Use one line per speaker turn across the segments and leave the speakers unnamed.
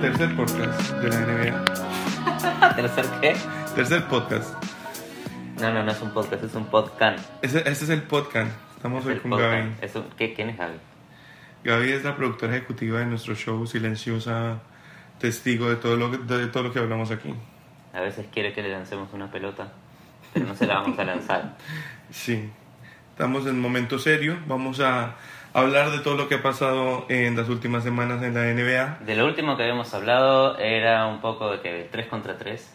Tercer podcast de la NBA.
¿Tercer qué?
Tercer podcast.
No, no, no es un podcast, es un podcast.
Ese- Este es el podcast. Estamos
Es
hoy con
podcast.
Gaby.
Es un- ¿qué, ¿Quién es Gaby?
Gaby es la productora ejecutiva de nuestro show, silenciosa, testigo de todo lo que, de todo lo que hablamos aquí.
A veces quiere que le lancemos una pelota, pero no se la vamos a lanzar.
Sí, estamos en momento serio. Vamos a hablar de todo lo que ha pasado en las últimas semanas en la NBA.
De lo último que habíamos hablado era un poco de que 3 contra 3.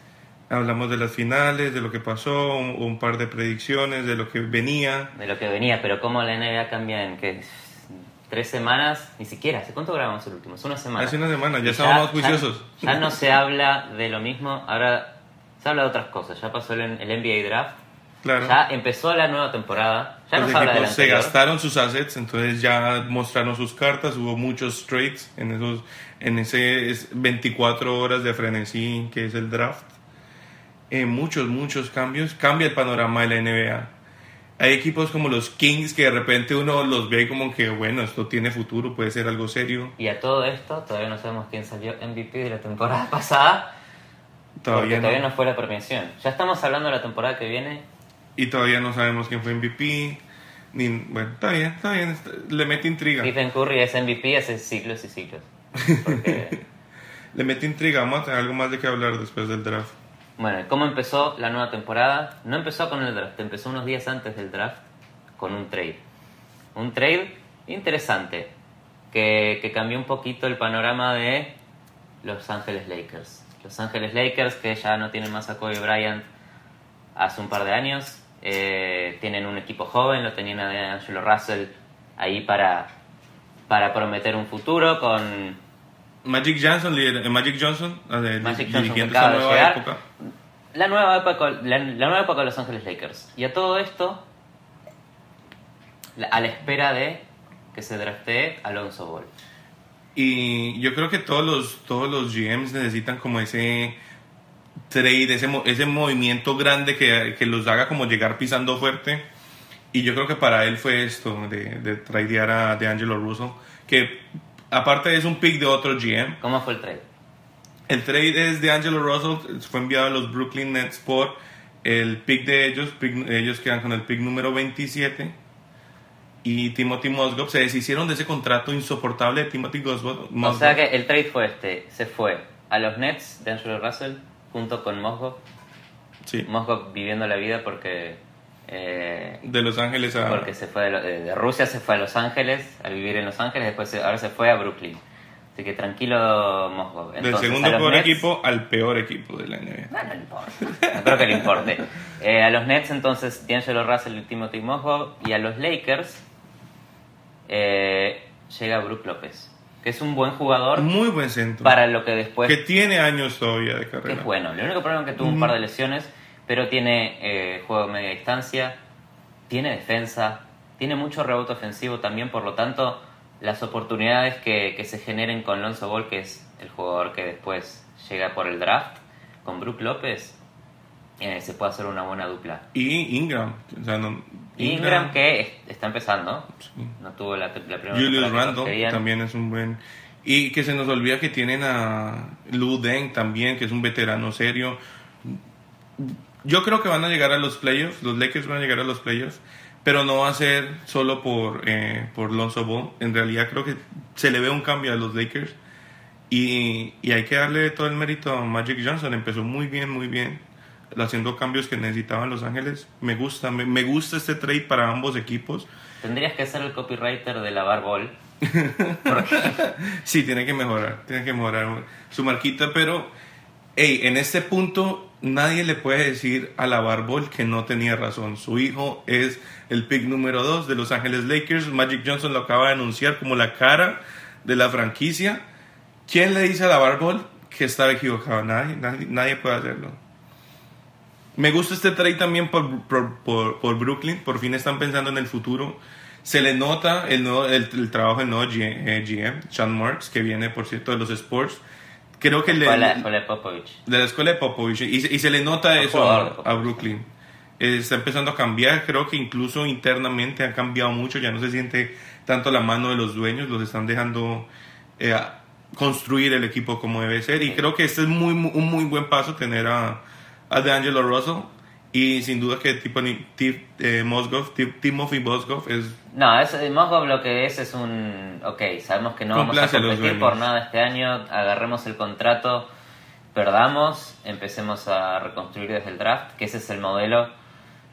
Hablamos de las finales, de lo que pasó, un, un par de predicciones, de lo que venía.
de lo que venía, pero cómo la NBA cambia en que tres semanas, ni siquiera, ¿hace cuánto grabamos el último? Es una semana.
Hace una semana, ya
Y
estamos más juiciosos.
Ya, no se habla de lo mismo, ahora se habla de otras cosas. Ya pasó el, el NBA Draft,
Claro.
ya empezó la nueva temporada, ya
Los
se
equipos
anterior.
gastaron sus assets, entonces ya mostraron sus cartas, hubo muchos trades en esos en ese es 24 horas de frenesí que es el draft. Eh, muchos, muchos cambios. Cambia el panorama de la NBA. Hay equipos como los Kings que de repente uno los ve como que, bueno, esto tiene futuro, puede ser algo serio.
Y a todo esto, todavía no sabemos quién salió MVP de la temporada pasada,
Todavía
todavía
no.
no fue la premiación. Ya estamos hablando de la temporada que viene,
Y todavía no sabemos quién fue MVP. Ni, bueno, está bien, está bien. está- le mete intriga.
Stephen Curry es MVP hace siglos y siglos. Porque
Le mete intriga. Vamos a tener algo más de qué hablar después del draft.
Bueno, ¿cómo empezó la nueva temporada? No empezó con el draft, empezó unos días antes del draft con un trade. Un trade interesante que, que cambió un poquito el panorama de Los Ángeles Lakers. Los Ángeles Lakers que ya no tienen más a Kobe Bryant hace un par de años. eh, tienen un equipo joven, lo tenían a Angelo Russell ahí para, para prometer un futuro con
Magic Johnson, eh, Magic Johnson,
Magic Johnson acaba de llegar.
época.
La nueva época, la, la nueva época de Los Ángeles Lakers. Y a todo esto, la- a la espera de que se draftee Alonso Ball.
Y yo creo que todos los, todos los GMs necesitan como ese trade, ese, ese movimiento grande que, que los haga como llegar pisando fuerte. Y yo creo que para él fue esto, de, de tradear a de Angelo Russo, que aparte es un pick de otro GM.
¿Cómo fue el trade?
El trade es de Angelo Russell, fue enviado a los Brooklyn Nets por el pick de ellos, pick- ellos quedan con el pick número 27 y Timothy Mozgov, se deshicieron de ese contrato insoportable de Timothy Mozgov.
O sea que el trade fue este. Se fue a los Nets de Angelo Russell junto con Mozgov.
Sí,
viviendo la vida porque... eh,
de Los Ángeles a...
porque se fue de, lo- de- de Rusia, se fue a Los Ángeles, a vivir en Los Ángeles, después se- ahora se fue a Brooklyn. Así que tranquilo, Mozgov.
del segundo peor
Nets-
equipo al peor equipo de la NBA.
No, no le importa. No creo que le importe. Eh, a los Nets, entonces, D'Angelo Russell y Timothy Mozgov. Y a los Lakers eh, llega Brook López, que es un buen jugador
Muy buen centro.
para lo que después...
que tiene años todavía de
que
carrera.
es bueno. El único problema es que tuvo un par de lesiones, pero tiene eh, juego de media distancia, tiene defensa, tiene mucho rebote ofensivo también, por lo tanto, las oportunidades que, que se generen con Lonzo Ball, que es el jugador que después llega por el draft, con Brook López, eh, se puede hacer una buena dupla.
Y Ingram. o sea, no-
Ingram, que es- está empezando,
sí.
no tuvo la, la primera
Julius
que
Randle
querían.
también es un buen. Y que se nos olvida que tienen a Lou Deng también, que es un veterano serio. Yo creo que van a llegar a los playoffs, los Lakers van a llegar a los playoffs, pero no va a ser solo por, eh, por Lonzo Ball. En realidad creo que se le ve un cambio a los Lakers y, y hay que darle todo el mérito a Magic Johnson. Empezó muy bien, muy bien, haciendo cambios que necesitaban Los Ángeles. Me gusta, me, me gusta este trade para ambos equipos.
Tendrías que ser el copywriter de la Bar Ball.
Sí, tiene que mejorar, tiene que mejorar su marquita, pero hey, en este punto nadie le puede decir a la Barbol que no tenía razón. Su hijo es el pick número 2 de Los Ángeles Lakers. Magic Johnson lo acaba de anunciar como la cara de la franquicia. ¿Quién le dice a la Barbol que estaba equivocado? Nadie, nadie, puede hacerlo. Me gusta este trade también por, Brooklyn. Por fin están pensando en el futuro. Se le nota el, nuevo, el, trabajo del nuevo G- eh, GM, Sean Marks, que viene, por cierto, de los Sports. Creo que le,
Fue la escuela de Popovich.
de la escuela de Popovich y, se- y se le nota
Fue
eso a, Brooklyn. Eh, está empezando a cambiar, creo que incluso internamente ha cambiado mucho, ya no se siente tanto la mano de los dueños, los están dejando eh, a- construir el equipo como debe ser y creo que este es muy, muy- un muy buen paso tener a, a DeAngelo Russell y sin duda que Tiffany, Tip, eh, Timothy Mozgov es
No, es, Mosgov lo que es es un... Ok, sabemos que no vamos a competir por nada este año, agarremos el contrato, perdamos, empecemos a reconstruir desde el draft, que ese es el modelo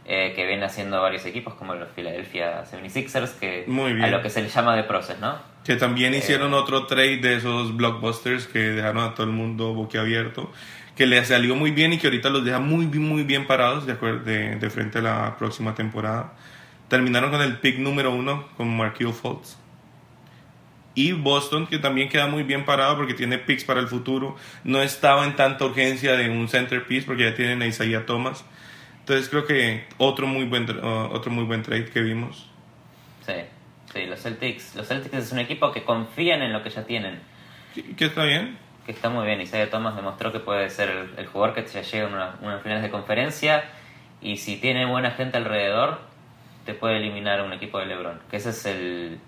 eh, que vienen haciendo varios equipos como los Philadelphia 76ers, que
Muy bien.
a lo que se le llama de proces, ¿no?
Que también
Eh.
hicieron otro trade de esos blockbusters que dejaron a todo el mundo boquiabierto. Que les salió muy bien y que ahorita los deja muy, muy bien parados de, acuer- de, de frente a la próxima temporada. Terminaron con el pick número uno con Marquio Fultz. Y Boston, que también queda muy bien parado porque tiene picks para el futuro. No estaba en tanta urgencia de un centerpiece porque ya tienen a Isaiah Thomas. Entonces creo que otro muy buen, uh, otro muy buen trade que vimos.
Sí, sí, los Celtics. Los Celtics es un equipo que confían en lo que ya tienen.
Que está bien.
Que está muy bien. Isaiah Thomas demostró que puede ser el, el jugador que te llega a una, unas finales de conferencia y si tiene buena gente alrededor, te puede eliminar a un equipo de LeBron. Que ese es el,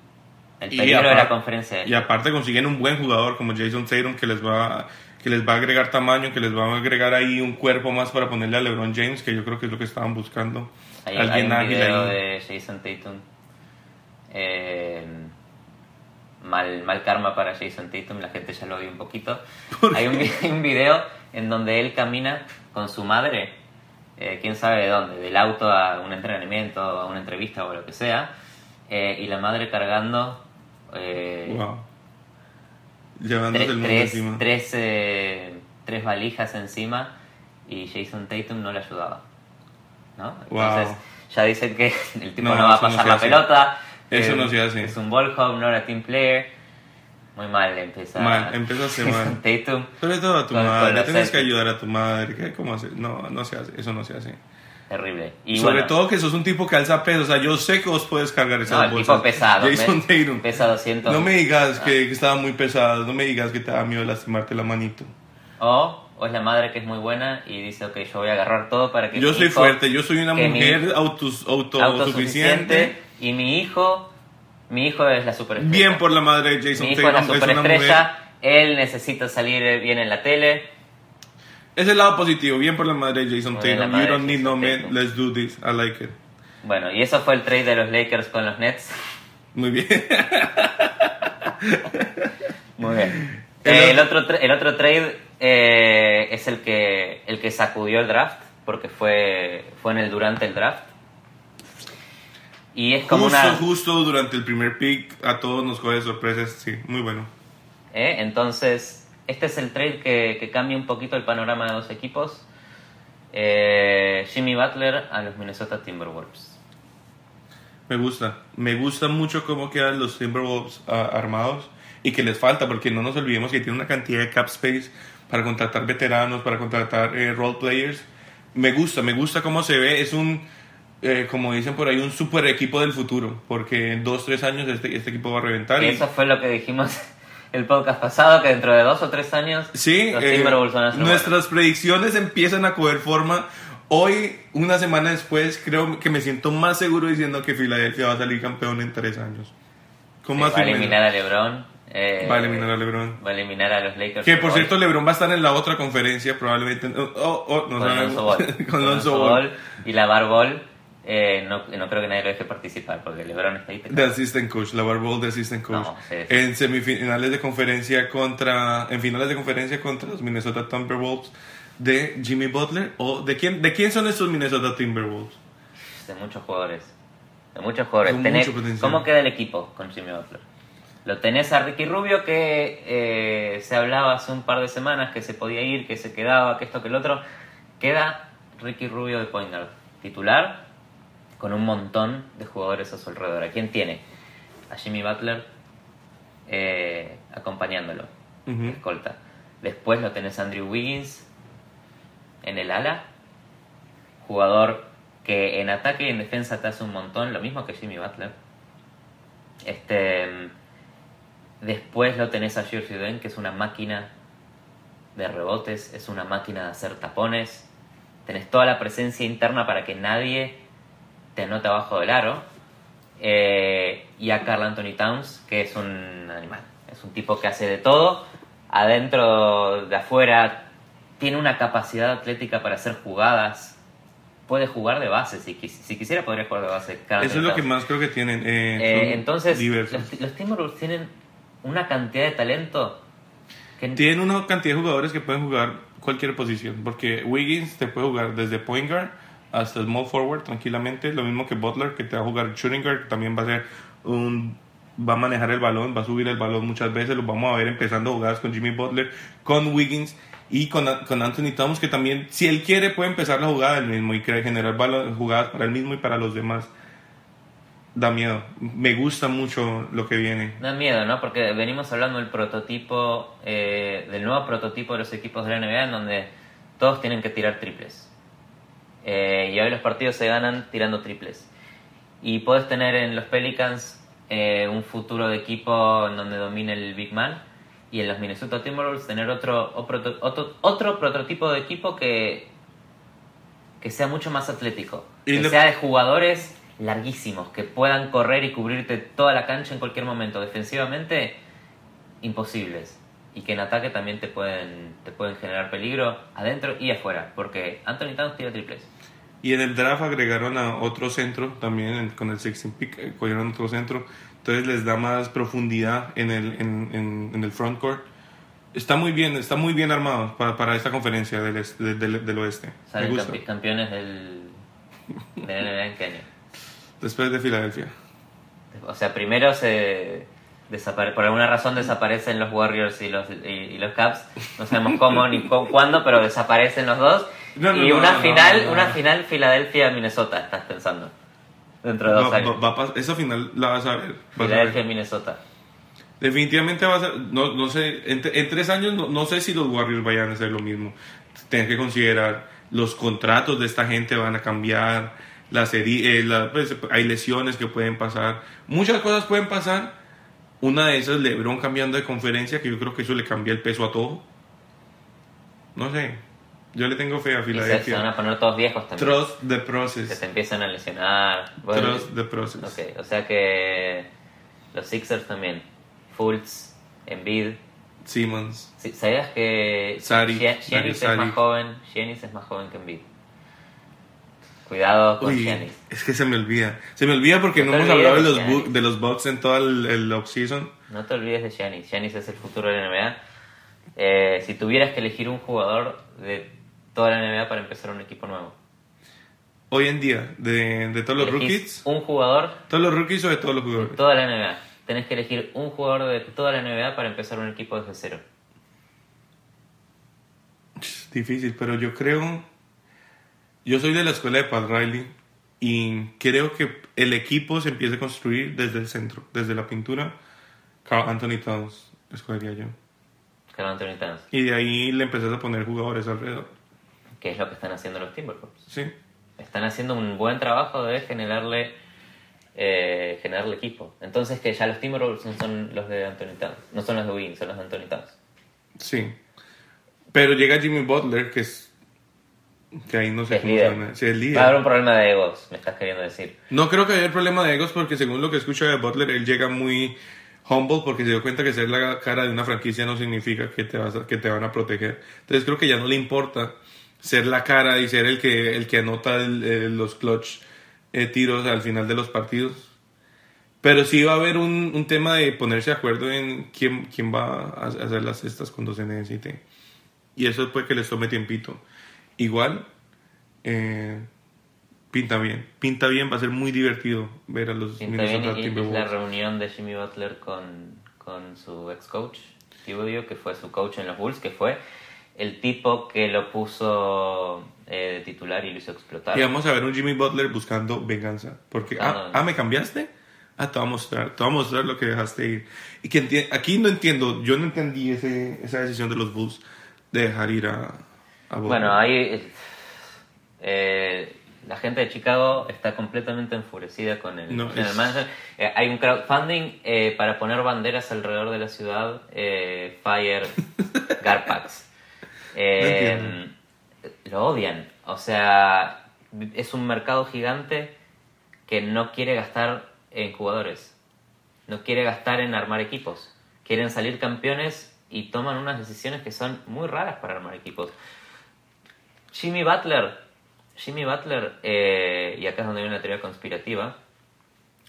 el peligro de la conferencia.
Y aparte consiguen un buen jugador como Jason Tatum que les va que les va a agregar tamaño, que les va a agregar ahí un cuerpo más para ponerle a LeBron James, que yo creo que es lo que estaban buscando.
Hay, hay
Alguien
un
ágil
video
ahí.
de Jason Tatum. Eh, mal, mal karma para Jason Tatum, la gente ya lo odia un poquito.
¿Por
Hay un, vi- hay un video en donde él camina con su madre, eh, quién sabe de dónde, del auto a un entrenamiento, a una entrevista o lo que sea, eh, y la madre cargando eh,
Wow. Llevándose
tres,
el mundo
tres,
encima.
tres, eh, tres valijas encima y Jason Tatum no le ayudaba. ¿no?
Wow.
Entonces ya dicen que el tipo
No,
no, va a pasar la pelota.
Eso no se hace.
Es un ball hog, no era team player. Muy mal empieza.
Mal, empezaste
Jason
mal.
Tatum.
Sobre todo a tu
Con- con
madre,
los
tienes que ayudar a tu madre. ¿qué? ¿Cómo hacer? No, no se hace, eso no se hace.
Terrible. Y
Sobre
bueno,
todo que sos un tipo que alza peso, o sea, yo sé que vos puedes cargar esas
no, el
bolsas.
tipo pesado.
Jason Tatum.
Pesa 200.
No me digas
Ah.
que, que estaba muy pesado, no me digas que te da miedo lastimarte la manito.
O, o es la madre que es muy buena y dice, ok, yo voy a agarrar todo para que
Yo soy
hijo-
fuerte, yo soy una mujer autos- auto-
autosuficiente y mi hijo, mi hijo es la superestrella.
Bien por la madre de Jason
mi hijo es la
Tatum, es una
superestrella, él necesita salir bien en la tele.
Es el lado positivo, bien por la madre de Jason Tatum. You don't need no man,
Tatum.
let's do this, I like it.
Bueno, y eso fue el trade de los Lakers con los Nets.
Muy bien.
Muy bien.
El
Eh, el,
otro-
el otro trade eh, es el que, el que sacudió el draft, porque fue, fue en el durante el draft. Y es como
Justo,
una...
justo durante el primer pick, a todos nos coge sorpresas, sí, muy bueno.
¿eh? Entonces, este es el trade que, que cambia un poquito el panorama de los equipos. Eh, Jimmy Butler a los Minnesota Timberwolves.
Me gusta, me gusta mucho cómo quedan los Timberwolves ah, armados y que les falta, porque no nos olvidemos que tiene una cantidad de cap space para contratar veteranos, para contratar eh, role players. Me gusta, me gusta cómo se ve, es un, eh, como dicen por ahí, un super equipo del futuro, porque en dos, tres años este, este equipo va a reventar. y-
Eso fue lo que dijimos el podcast pasado, que dentro de dos o tres años
Sí,
los
eh, nuestras predicciones empiezan a coger forma. Hoy, una semana después, creo que me siento más seguro diciendo que Filadelfia va a salir campeón en tres años. Con
buenos.
más
va a eliminar a LeBron. Eh,
Va a eliminar a LeBron.
Va a eliminar a los Lakers.
Que por cierto, LeBron va a estar en la otra conferencia, probablemente. Oh, oh, oh, no
con. Lonzo Ball.
con
Con
Lonzo Ball.
Ball y la Ball. Eh, no, no creo que nadie lo deje participar porque LeBron está ahí.
De assistant coach, la Ball de assistant coach.
No, sí, sí.
En semifinales de conferencia contra. En finales de conferencia contra los Minnesota Timberwolves de Jimmy Butler. ¿O de quién, de quién son estos Minnesota Timberwolves?
De muchos jugadores. De muchos jugadores. ¿Cómo queda el equipo con Jimmy Butler? Lo tenés a Ricky Rubio que eh, se hablaba hace un par de semanas que se podía ir, que se quedaba, que esto, que el otro. Queda Ricky Rubio de point guard titular con un montón de jugadores a su alrededor. ¿A quién tiene? A Jimmy Butler eh, acompañándolo,
Ujú.
escolta. Después lo tenés a Andrew Wiggins en el ala, jugador que en ataque y en defensa te hace un montón, lo mismo que Jimmy Butler. Este, después lo tenés a George Uden, que es una máquina de rebotes, es una máquina de hacer tapones. Tenés toda la presencia interna para que nadie te anote abajo del aro. Eh, y a Carl Anthony Towns, que es un animal. Es un tipo que hace de todo. Adentro, de afuera, tiene una capacidad atlética para hacer jugadas. Puede jugar de base, si, quis- si quisiera podría jugar de base. Karl
Eso es lo que
Towns.
más creo que tienen. eh,
Eh, entonces,
diversos.
los, los Timberwolves tienen una cantidad de talento que
Tienen una cantidad de jugadores que pueden jugar cualquier posición. Porque Wiggins te puede jugar desde point guard hasta small forward tranquilamente. Lo mismo que Butler, que te va a jugar shooting guard, que también va a ser un. Va a manejar el balón, va a subir el balón muchas veces. Lo vamos a ver empezando jugadas con Jimmy Butler, con Wiggins y con, con Anthony Towns, que también, si él quiere, puede empezar la jugada él mismo y crear, generar balón- jugadas para él mismo y para los demás. Da miedo. Me gusta mucho lo que viene.
da miedo, ¿no? Porque venimos hablando del prototipo, eh, del nuevo prototipo de los equipos de la NBA en donde todos tienen que tirar triples. Eh, y hoy los partidos se ganan tirando triples. Y puedes tener en los Pelicans eh, un futuro de equipo en donde domine el Big Man. Y en los Minnesota Timberwolves tener otro, otro, otro, otro prototipo de equipo que, que sea mucho más atlético.
Y
que sea de jugadores larguísimos, que puedan correr y cubrirte toda la cancha en cualquier momento. Defensivamente, imposibles. Y que en ataque también te pueden, te pueden generar peligro adentro y afuera. Porque Anthony Towns tira triples.
Y en el draft agregaron a otro centro, también con el 16 pick, eh, cogieron otro centro. Entonces les da más profundidad en el, en, en- en el front court. Está muy bien, está muy bien armado para, para esta conferencia del, del, del- del oeste.
Salen campeones del, de la NBA en qué año.
Después de Filadelfia.
O sea, primero se desapare por alguna razón desaparecen los Warriors y los, y, y los Caps. No sabemos cómo ni cu- cuándo, pero desaparecen los dos.
No, no,
y una
no,
final, una final Filadelfia-Minnesota, estás pensando. Dentro de dos
Va-
años.
va- va esa final la vas a ver.
Filadelfia-Minnesota.
Definitivamente vas a, no, no sé, en, en tres años no, no sé si los Warriors vayan a hacer lo mismo. Tienes que considerar los contratos de esta gente van a cambiar, la serie, eh, la- pues, hay lesiones que pueden pasar, muchas cosas pueden pasar. Una de esas, LeBron cambiando de conferencia, que yo creo que eso le cambia el peso a todo. No sé, yo le tengo fe a
Y se, van
Filadelfia.
a poner todos viejos también.
Trust the
Que
process.
te empiezan a lesionar. Bueno,
Trust the process.
ok, o sea que los Sixers también. Fultz, Embiid.
Simmons.
¿Sabías que
Dario
Giannis es más joven? Giannis es más joven que Embiid. Cuidado con
Uy,
Giannis.
es que se me olvida. Se me olvida porque
No
hemos hablado de los, bu- de los Bucks en toda el, el offseason.
No te olvides de Giannis. Giannis es el futuro de la NBA. Eh, si tuvieras que elegir un jugador de toda la NBA para empezar un equipo nuevo.
Hoy en día, de, de todos los rookies,
Un jugador
todos los rookies o de todos los
de
jugadores.
toda la NBA. Tenés que elegir un jugador de toda la NBA para empezar un equipo desde cero.
Es difícil, pero yo creo. Yo soy de la escuela de Pat Riley y creo que el equipo se empieza a construir desde el centro, desde la pintura. Carl Anthony Towns, escogería yo.
Carl Anthony Towns.
Y de ahí le empezás a poner jugadores alrededor.
Que es lo que están haciendo los Timberwolves.
Sí.
Están haciendo un buen trabajo de generarle eh, generarle equipo. Entonces que ya los Timberwolves no son los de Anthony Towns. No son los de Wiggins, son los de Anthony Towns.
Sí. Pero llega Jimmy Butler, que es. Que ahí no sé
Es
cómo
líder.
se llama. Sí, es líder.
Va a haber un problema de egos, me estás queriendo decir.
No creo que haya problema de egos porque según lo que escucho de Butler, él llega muy humble porque se dio cuenta que ser la cara de una franquicia no significa que te, vas a- que te van a proteger. Entonces creo que ya no le importa ser la cara y ser el que, el que anota el- el- los clutch eh, tiros al final de los partidos. Pero sí va a haber un, un tema de ponerse de acuerdo en quién, quién va a hacer las cestas cuando se necesite. Y eso puede que les tome tiempito. Igual, eh, pinta bien. Pinta bien, va a ser muy divertido ver a los
Pinta bien
Minnesota
y- y es la reunión de Jimmy Butler con, con su ex coach, Thibodeau, que fue su coach en los Bulls, que fue el tipo que lo puso eh, de titular y lo hizo explotar.
Y vamos a ver un Jimmy Butler buscando venganza. Porque,
Ah,
ah,
no, no.
ah, ¿me cambiaste? Ah, te voy a mostrar, te voy a mostrar lo que dejaste ir. Y que aquí no entiendo, yo no entendí ese, esa decisión de los Bulls de dejar ir a.
Bueno, ahí eh, la gente de Chicago está completamente enfurecida con el
No,
general
es-
manager. Eh, hay un crowdfunding eh, para poner banderas alrededor de la ciudad, eh, Fire Garpax. Eh, lo odian. O sea, es un mercado gigante que no quiere gastar en jugadores. No quiere gastar en armar equipos. Quieren salir campeones y toman unas decisiones que son muy raras para armar equipos. Jimmy Butler, Jimmy Butler, eh, y acá es donde viene la teoría conspirativa,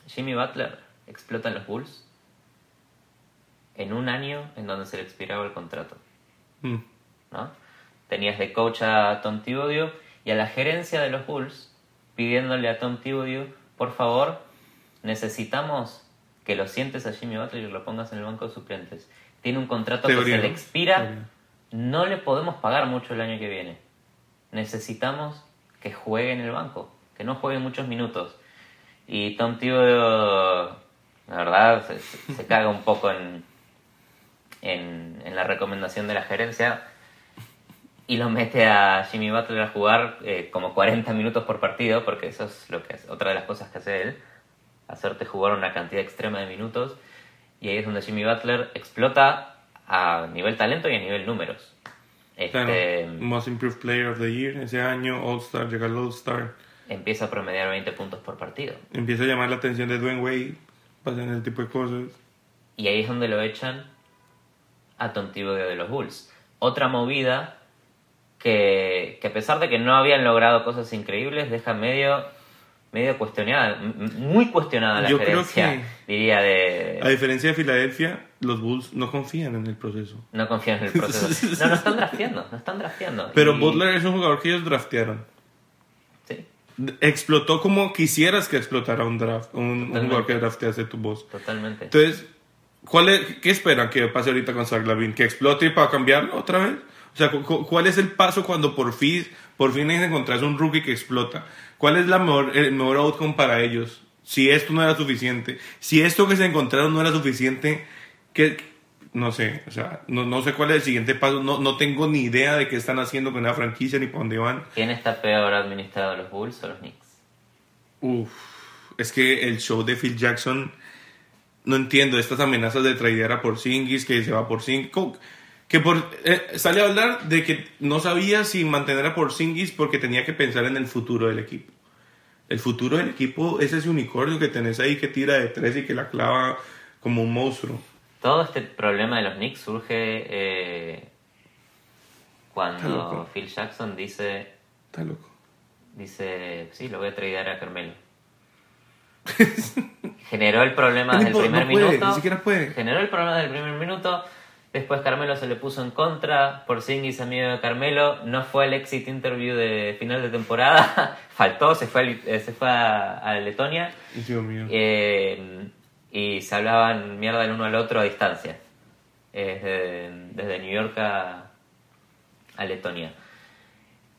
Jimmy Butler explota en los Bulls en un año en donde se le expiraba el contrato.
Mm.
¿no? Tenías de coach a Tom Thibodeau y a la gerencia de los Bulls pidiéndole a Tom Thibodeau, por favor, necesitamos que lo sientes a Jimmy Butler y lo pongas en el banco de suplentes. Tiene un contrato que se le expira,
Teoría.
no le podemos pagar mucho el año que viene. Necesitamos que juegue en el banco, que no juegue muchos minutos. Y Tom Thibodeau, la verdad, se, se- caga un poco en, en, en la recomendación de la gerencia y lo mete a Jimmy Butler a jugar eh, como 40 minutos por partido, porque eso es lo que hace- otra de las cosas que hace él, hacerte jugar una cantidad extrema de minutos. Y ahí es donde Jimmy Butler explota a nivel talento y a nivel números.
Claro,
Este,
Most Improved Player of the Year ese año, All Star, llega al All Star.
empieza a promediar 20 puntos por partido.
Empieza a llamar la atención de Dwayne Wade, pasan ese tipo de cosas.
Y ahí es donde lo echan a Thibodeau de los Bulls. Otra movida que, que a pesar de que no habían logrado cosas increíbles, deja medio, medio cuestionada, muy cuestionada la
Yo creo
gerencia,
que-
diría de...
A diferencia de Filadelfia, los Bulls no confían en el proceso.
No confían en el proceso. No, no están drafteando, no están drafteando.
Pero
Y-
Butler es un jugador que ellos draftearon.
Sí,
Explotó como quisieras que explotara un draft, un, un jugador que draftease tu voz.
totalmente.
Entonces, ¿cuál es, ¿qué esperan que pase ahorita con Zach Lavin? ¿Que explote para cambiarlo otra vez? O sea, cu- cu- ¿cuál es el paso cuando por fin, por fin encontrás un rookie que explota? ¿Cuál es la mejor, el mejor outcome para ellos? Si esto no era suficiente, si esto que se encontraron no era suficiente, ¿qué, no sé, o sea, no, no sé cuál es el siguiente paso, no, no tengo ni idea de qué están haciendo con la franquicia ni para dónde van.
¿Quién está peor administrado, los Bulls o los Knicks?
Uf, es que el show de Phil Jackson, no entiendo estas amenazas de tradear a Porzingis, que se va por que por, eh, sale a hablar de que no sabía si mantener a Porzingis porque tenía que pensar en el futuro del equipo. El futuro del equipo es ese unicornio que tenés ahí que tira de tres y que la clava como un monstruo.
Todo este problema de los Knicks surge eh, cuando. Phil Jackson dice,
Está loco.
dice, sí, lo voy a tradear a Carmelo. Generó el problema
No
desde el
puede,
primer
no puede,
minuto.
ni siquiera puede.
Generó el problema del primer minuto. Después Carmelo se le puso en contra. Por Porzingis amigo de Carmelo. No fue al exit interview de final de temporada. Faltó, se fue, al- eh, se fue a, a Letonia.
Dios mío.
Eh, y se hablaban mierda el uno al otro a distancia. Eh, Desde, desde New York a, a Letonia.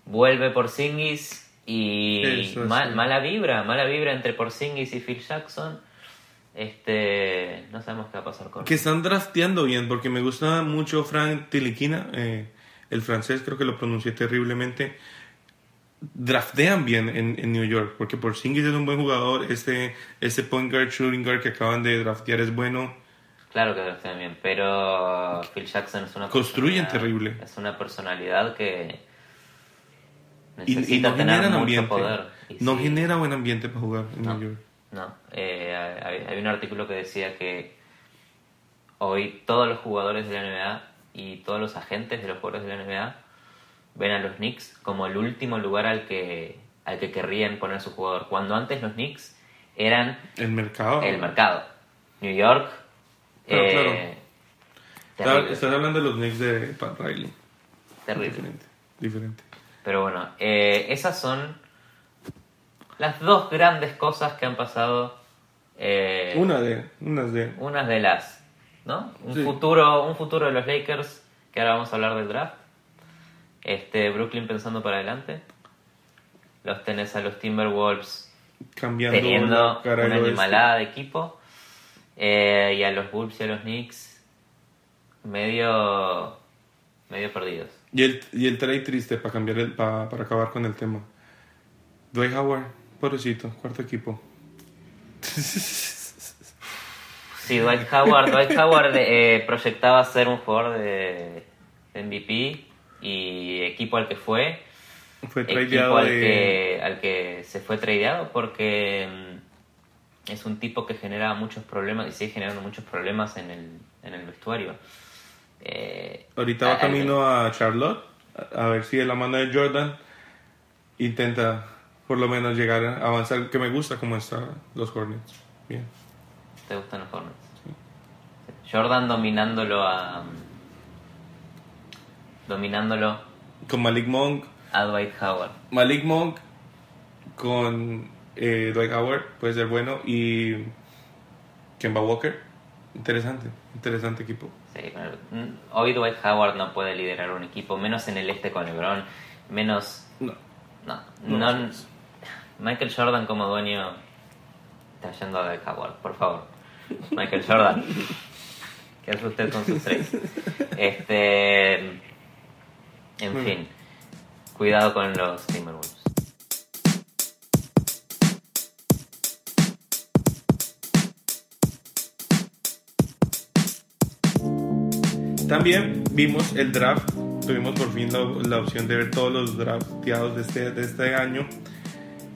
Vuelve Porzingis y
Eso
ma-
sí.
mala vibra, mala vibra entre Porzingis y Phil Jackson. Este, no sabemos qué va a pasar con
Que están drafteando bien, porque me gusta mucho Frank Tiliquina, eh, el francés, creo que lo pronuncié terriblemente. Draftean bien en, en New York, porque Porzingis es un buen jugador, este, este point guard, shooting guard que acaban de draftear es bueno.
Claro que draftean bien, pero Phil Jackson es una
Construyen terrible.
Es una personalidad que
Y,
necesita
y no
tener mucho
ambiente.
poder. Y
no
sí.
genera buen ambiente para jugar en
No.
New York.
No, eh, hay, hay un artículo que decía que hoy todos los jugadores de la NBA y todos los agentes de los jugadores de la NBA ven a los Knicks como el último lugar al que, al que querrían poner su jugador. Cuando antes los Knicks eran
El mercado.
el mercado. New York.
Claro,
eh,
claro. Está-
terrible,
Estás hablando de los Knicks de Pat Riley.
terrible.
Diferente. Diferente.
Pero bueno, eh, esas son las dos grandes cosas que han pasado. eh,
Una de. Unas de.
unas de las, ¿no? Un
Sí.
futuro, un futuro de los Lakers, que ahora vamos a hablar del draft. Este, Brooklyn pensando para adelante. Los tenés a los Timberwolves
Cambiando
teniendo una animalada de equipo. Eh, y a los Bulls y a los Knicks medio medio perdidos.
Y el, y el trade triste para cambiar el, pa- para acabar con el tema. Dwight Howard, pobrecito, cuarto equipo.
Sí, Dwight Howard, Dwight Howard eh, proyectaba ser un jugador de, de MVP y equipo al que fue,
Fue tradeado
al,
de...
que, al que se fue tradeado porque mm, es un tipo que genera muchos problemas y sigue generando muchos problemas en el, en el vestuario. Eh,
Ahorita va
a-
camino a Charlotte, a ver si de la mano de Jordan intenta por lo menos llegar a avanzar, que me gusta cómo están los Hornets. Bien.
¿Te gustan los Hornets? Jordan dominándolo a. Dominándolo
Con Malik Monk,
a Dwight Howard.
Malik Monk con eh, Dwight Howard puede ser bueno y Kemba Walker, interesante, interesante equipo.
Sí, mm, hoy Dwight Howard no puede liderar un equipo, menos en el este con LeBron, menos.
No,
No. Michael Jordan como dueño está yendo a Howard, por favor. Michael Jordan. ¿Qué hace usted con sus tres? Este. En fin. Cuidado con los Timberwolves.
También vimos el draft, tuvimos por fin la, la opción de ver todos los drafteados de este, de este año.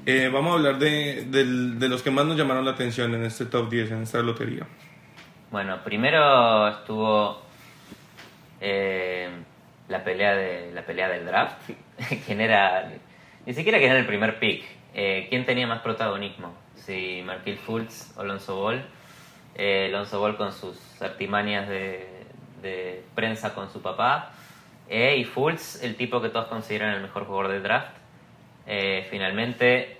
Eh, vamos a hablar de, de los que más nos llamaron la atención en este top 10, en esta lotería.
Bueno, primero estuvo eh, la pelea de la pelea del draft. ¿Quién era? Ni siquiera quién era el primer pick. Eh, ¿Quién tenía más protagonismo? Si Marquil Fultz o Lonzo Ball. Eh, Lonzo Ball con sus artimañas de, de prensa con su papá. Eh, y Fultz, el tipo que todos consideran el mejor jugador del draft. Finalmente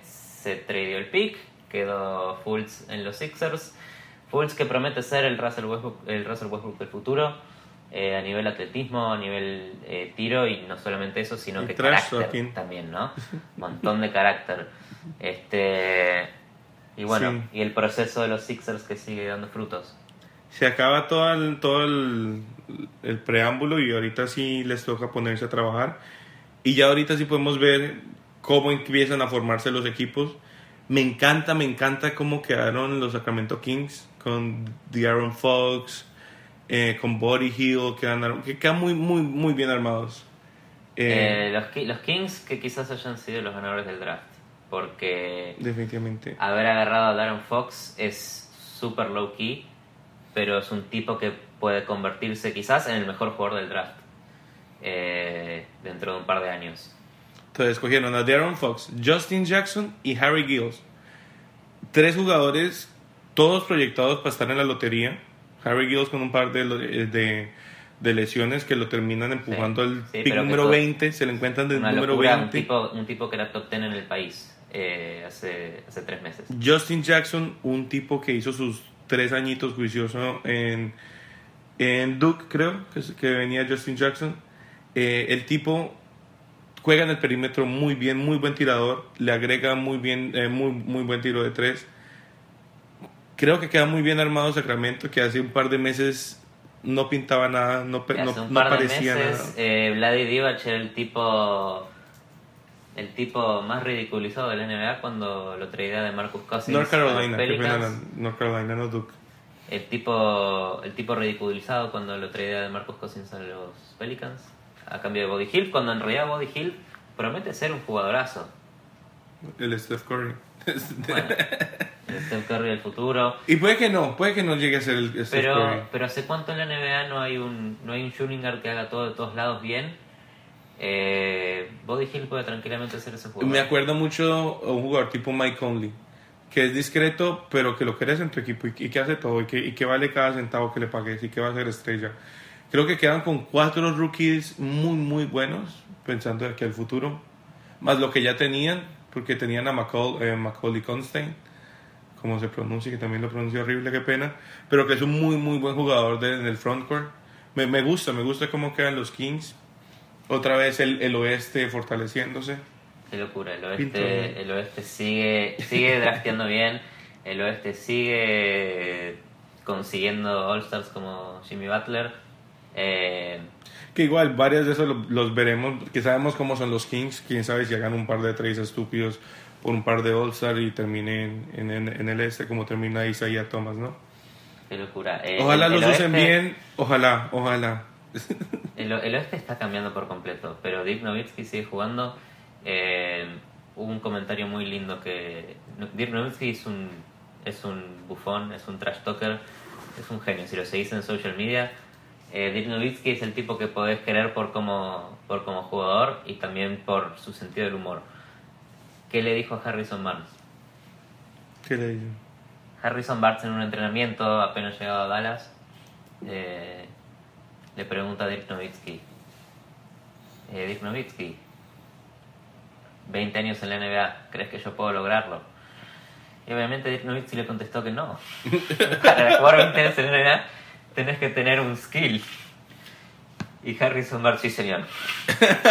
se tradeó el pick, quedó Fultz en los Sixers. Fultz que promete ser el Russell Westbrook, el Russell Westbrook del futuro, eh, a nivel atletismo, a nivel eh, tiro y no solamente eso, sino
Y
que carácter
talking.
también, ¿no? Montón de carácter. Este y bueno,
Sí.
y el proceso de los Sixers que sigue dando frutos.
Se acaba todo el, todo el, el preámbulo y ahorita sí les toca ponerse a trabajar. Y ya ahorita sí podemos ver cómo empiezan a formarse los equipos. Me encanta, me encanta cómo quedaron los Sacramento Kings con De'Aaron Fox, eh, con Body Hill, quedan, que quedan muy, muy, muy bien armados. Eh,
Eh, los, los Kings que quizás hayan sido los ganadores del draft, porque
definitivamente.
haber agarrado a Darren Fox es super low key, pero es un tipo que puede convertirse quizás en el mejor jugador del draft eh, dentro de un par de años.
Entonces escogieron a De'Aaron Fox, Justin Jackson y Harry Giles. Tres jugadores, todos proyectados para estar en la lotería. Harry Giles con un par de, eh, de, de lesiones que lo terminan empujando
Sí,
al
sí,
pick número
todo-
20. Se le encuentran del número
locura, un
20.
tipo, un tipo que era top 10 en el país eh, hace, hace tres meses.
Justin Jackson, un tipo que hizo sus tres añitos juicioso en, en Duke, creo, que, que venía Justin Jackson. Eh, el tipo juega en el perímetro muy bien, muy buen tirador, le agrega muy bien, eh, muy, muy buen tiro de tres. Creo que queda muy bien armado Sacramento, que hace un par de meses no pintaba nada, no, pe- no,
hace un
no
par de
parecía
meses,
nada.
eh, Vladi Divac era el tipo el tipo más ridiculizado de la NBA cuando lo traía de Marcus Cousins
North Carolina,
Pelicans.
North Carolina, no Duke.
El tipo, el tipo ridiculizado cuando lo traía de Marcus Cousins a los Pelicans a cambio de Body Hill, cuando en realidad Body Hill promete ser un jugadorazo.
El Steph Curry.
Bueno, el Steph Curry del futuro.
y puede que no, puede que no llegue a ser el Steph Curry.
Pero, pero ¿hace cuánto en la NBA no hay un no hay un shooting guard que haga todo de todos lados bien? Eh, Body Hill puede tranquilamente ser ese jugador.
Me acuerdo mucho a un jugador tipo Mike Conley, que es discreto, pero que lo quieres en tu equipo y, y que hace todo y que, y que vale cada centavo que le pagues y que va a ser estrella. Creo que quedan con cuatro rookies muy, muy buenos, pensando aquí al futuro, más lo que ya tenían, porque tenían a Macaul- eh, Macaulay Constein, como se pronuncia, que también lo pronuncia horrible, qué pena, pero que es un muy, muy buen jugador de- en el frontcourt. Me, me gusta, me gusta cómo quedan los Kings. Otra vez el, el oeste fortaleciéndose.
Qué locura, el oeste, el oeste sigue, sigue drafteando bien, el oeste sigue consiguiendo All-Stars como Jimmy Butler. Eh,
Que igual, varias de esos lo- los, veremos, que sabemos cómo son los Kings, quién sabe si hagan un par de trades estúpidos por un par de All-Star y terminen en, en- en el este como termina Isaiah Thomas, ¿no?
qué locura. Eh,
Ojalá
el- el
los usen
oeste-
bien, ojalá, ojalá.
El, el oeste está cambiando por completo, pero Dirk Nowitzki sigue jugando. Eh, hubo un comentario muy lindo que Dirk Nowitzki es un, es un bufón, es un trash talker, es un genio. Si lo seguís en social media, eh, Dirk Nowitzki es el tipo que podés querer por como, por como jugador y también por su sentido del humor. ¿Qué le dijo a Harrison Barnes?
¿Qué le dice?
Harrison Barnes en un entrenamiento apenas llegado a Dallas eh, le pregunta a Dirk Nowitzki eh, Dirk Nowitzki 20 años en la NBA ¿crees que yo puedo lograrlo? y obviamente Dirk Nowitzki le contestó que no para jugar 20 años en la NBA tenés que tener un skill y Harrison Barnes sí señor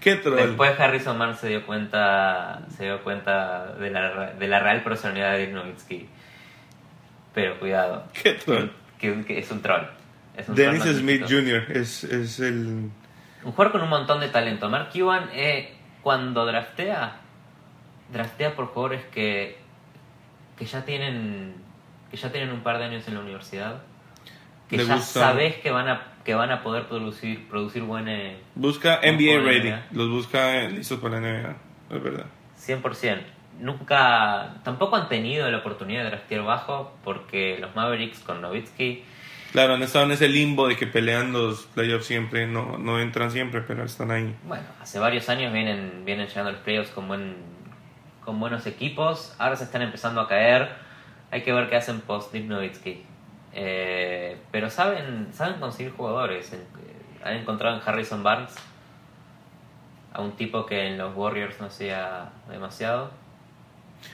¿Qué troll?
Después Harrison Barnes se dio cuenta, se dio cuenta de la, de la real personalidad de Dirk Nowitzki. Pero cuidado,
¿Qué troll?
que, que es un troll. Es un troll
Dennis Smith. Jr. es, es el...
Un jugador con un montón de talento. Mark Cuban, eh, cuando draftea, draftea por jugadores que, que ya tienen que ya tienen un par de años en la universidad, que
Le
ya
gusta-
sabes que van a que van a poder producir producir buen eh,
Busca NBA.
NBA.
Los busca listos para la NBA. Es verdad.
100%. Nunca, tampoco han tenido la oportunidad de draftear bajo porque los Mavericks con Nowitzki,
Claro, han estado en ese limbo de que pelean los playoffs siempre. No, no entran siempre, pero están ahí.
bueno, hace varios años vienen, vienen llegando a los playoffs con, buen, con buenos equipos, ahora se están empezando a caer, hay que ver qué hacen post Nowitzki. Eh, pero saben, saben conseguir jugadores, eh, han encontrado en Harrison Barnes a un tipo que en los Warriors no hacía demasiado,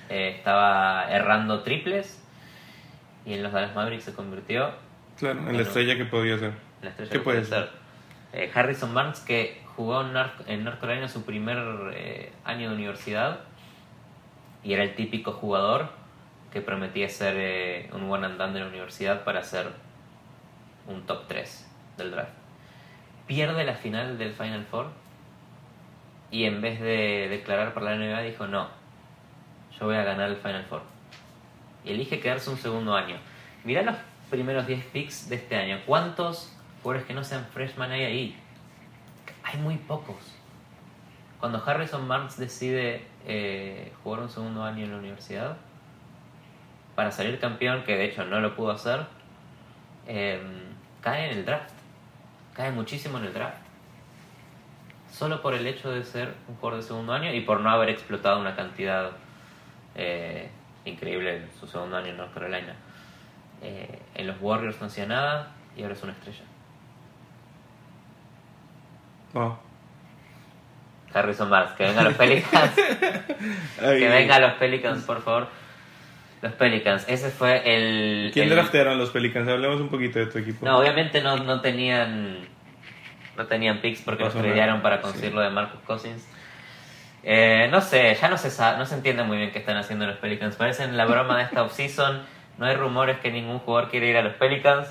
Eh, estaba errando triples y en los Dallas Mavericks se convirtió
Claro, en la estrella que podía ser.
la estrella
¿Qué
que
puede
ser. Eh, Harrison Barnes, que jugó en North, en North Carolina su primer año de universidad y era el típico jugador que prometía ser eh, un one and done de la universidad para ser un top 3 del draft. Pierde la final del Final Four y en vez de declarar por la NBA dijo no, yo voy a ganar el Final Four. Y elige quedarse un segundo año. Mirá los primeros 10 picks de este año. ¿Cuántos jugadores que no sean freshman hay ahí? Hay muy pocos. Cuando Harrison Barnes decide eh, jugar un segundo año en la universidad, para salir campeón, que de hecho no lo pudo hacer, eh, cae en el draft. Cae muchísimo en el draft. Solo por el hecho de ser un jugador de segundo año y por no haber explotado una cantidad eh, increíble en su segundo año en North Carolina. Eh, en los Warriors no hacía nada y ahora es una estrella.
Oh.
Harrison Barnes, que venga a los Pelicans. Que venga a los Pelicans, por favor. Los Pelicans, ese fue el.
¿Quién
el-
draftearon los Pelicans? Hablemos un poquito de tu equipo.
No, obviamente no, no tenían. No tenían picks porque los tradearon para
sí.
conseguir lo de Marcus Cousins. Eh, no sé, ya no se, no se entiende muy bien qué están haciendo los Pelicans. Parecen la broma de esta offseason. No hay rumores que ningún jugador quiere ir a los Pelicans.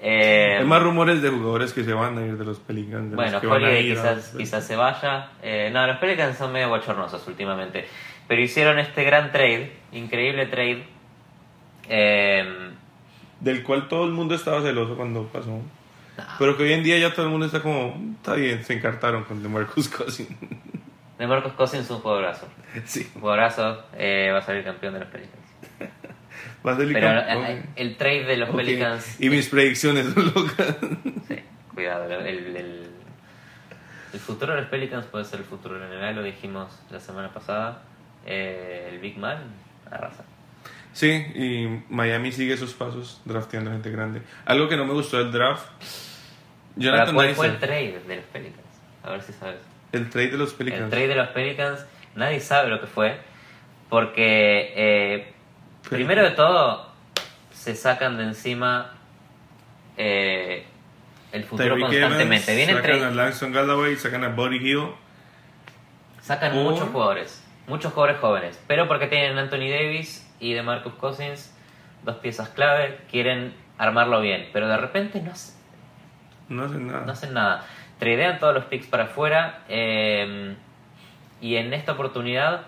Eh,
Hay más rumores de jugadores que se van a ir de los Pelicans. de
Bueno,
los
Holiday
a
quizás, quizás se vaya. Eh, no, los Pelicans son medio bochornosos últimamente. Pero hicieron este gran trade, increíble trade. Eh,
Del cual todo el mundo estaba celoso cuando pasó.
nah,
Pero que hoy en día ya todo el mundo está como, está bien, se encartaron con DeMarcus Cousins.
de Marcos Cousins es un jugadorazo.
sí,
Un jugadorazo, eh, va a salir campeón de los Pelicans.
va a salir
Pero
campeón.
eh, el trade de los
Ok.
Pelicans.
Y mis predicciones son locas.
Sí, cuidado. El, el, el- el futuro de los Pelicans puede ser el futuro de la NBA, lo dijimos la semana pasada. Eh, el Big Man
Sí, y Miami sigue sus pasos drafteando gente grande. Algo que no me gustó del draft. Jonathan
¿Cuál fue el trade de los Pelicans? A ver si sabes.
el trade de los
El
Pelicans.
trade de los Pelicans, nadie sabe lo que fue, porque eh, primero de todo se sacan de encima eh, el futuro
Tyreek
constantemente.
Evans,
Vienen
sacan a Langston Galloway, sacan a Buddy Hill.
sacan muchos jugadores, muchos jugadores jóvenes, pero porque tienen Anthony Davis y de Marcus Cousins, dos piezas clave, quieren armarlo bien, pero de repente no, hace-
No hacen nada.
no hacen nada. Tradean todos los picks para afuera eh, y en esta oportunidad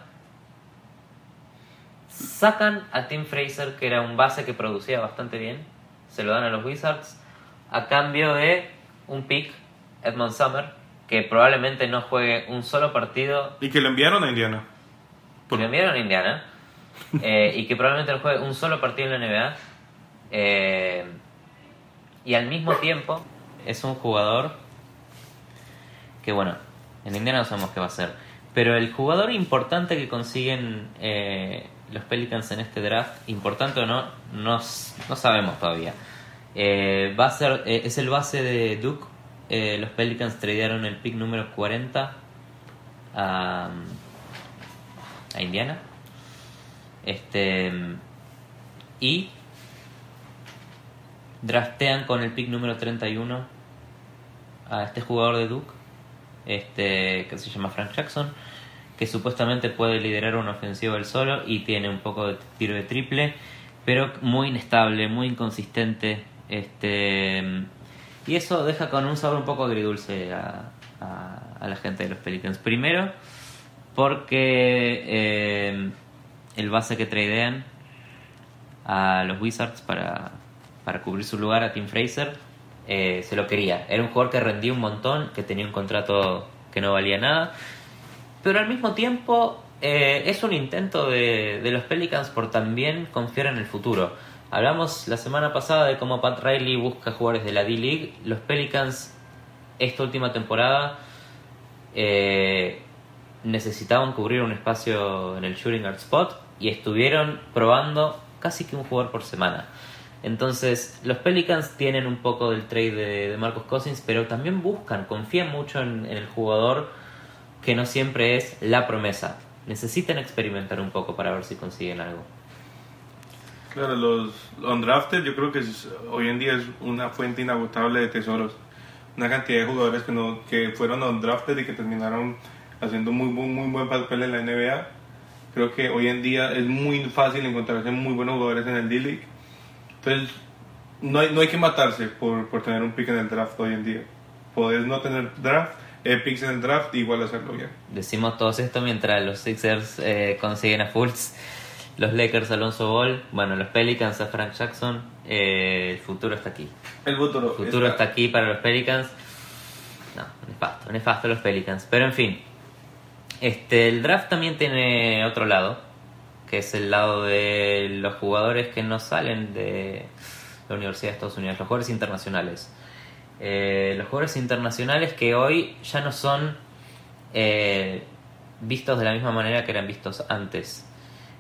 sacan a Tim Fraser, que era un base que producía bastante bien, se lo dan a los Wizards a cambio de un pick, Edmond Summer, que probablemente no juegue un solo partido.
Y que lo enviaron a Indiana.
Que lo enviaron a Indiana. eh, y que probablemente no juegue un solo partido en la NBA. Eh, y al mismo tiempo es un jugador que, bueno, en Indiana no sabemos qué va a ser. Pero el jugador importante que consiguen eh, los Pelicans en este draft, importante o no, no, no sabemos todavía. Eh, va a ser, eh, es el base de Duke. Los Pelicans tradearon el pick número 40 a, a Indiana. Este y draftean con el pick número 31 a este jugador de Duke, este que se llama Frank Jackson, que supuestamente puede liderar una ofensiva él solo y tiene un poco de tiro de triple, pero muy inestable, muy inconsistente, este y eso deja con un sabor un poco agridulce a, a, a la gente de los Pelicans. Primero, porque eh, el base que tradean a los Wizards para, para cubrir su lugar a Tim Fraser eh, se lo quería. Era un jugador que rendía un montón, que tenía un contrato que no valía nada, pero al mismo tiempo eh, es un intento de, de los Pelicans por también confiar en el futuro. Hablamos la semana pasada de cómo Pat Riley busca jugadores de la D-League. Los Pelicans, esta última temporada, necesitaban cubrir un espacio en el shooting guard spot y estuvieron probando casi que un jugador por semana. Entonces, los Pelicans tienen un poco del trade de, de Marcus Cousins, pero también buscan, confían mucho en, en el jugador que no siempre es la promesa. Necesitan experimentar un poco para ver si consiguen algo.
Claro, los undrafted yo creo que es- hoy en día es una fuente inagotable de tesoros. Una cantidad de jugadores que no que fueron undrafted y que terminaron haciendo muy buen, muy buen papel en la NBA. Creo que hoy en día es muy fácil encontrarse muy buenos jugadores en el D-League. Entonces, no hay, no hay que matarse por, por tener un pick en el draft hoy en día. Podés no tener draft, eh, picks en el draft, igual hacerlo bien.
Decimos todo esto mientras los Sixers eh, consiguen a Fultz, los Lakers a Alonso Ball, bueno, los Pelicans a Frank Jackson. eh, el futuro está aquí.
El futuro,
El futuro está aquí para los Pelicans. No, nefasto, nefasto los Pelicans. Pero en fin, este, el draft también tiene otro lado, que es el lado de los jugadores que no salen de la Universidad de Estados Unidos, los jugadores internacionales. Eh, los jugadores internacionales que hoy ya no son eh, vistos de la misma manera que eran vistos antes.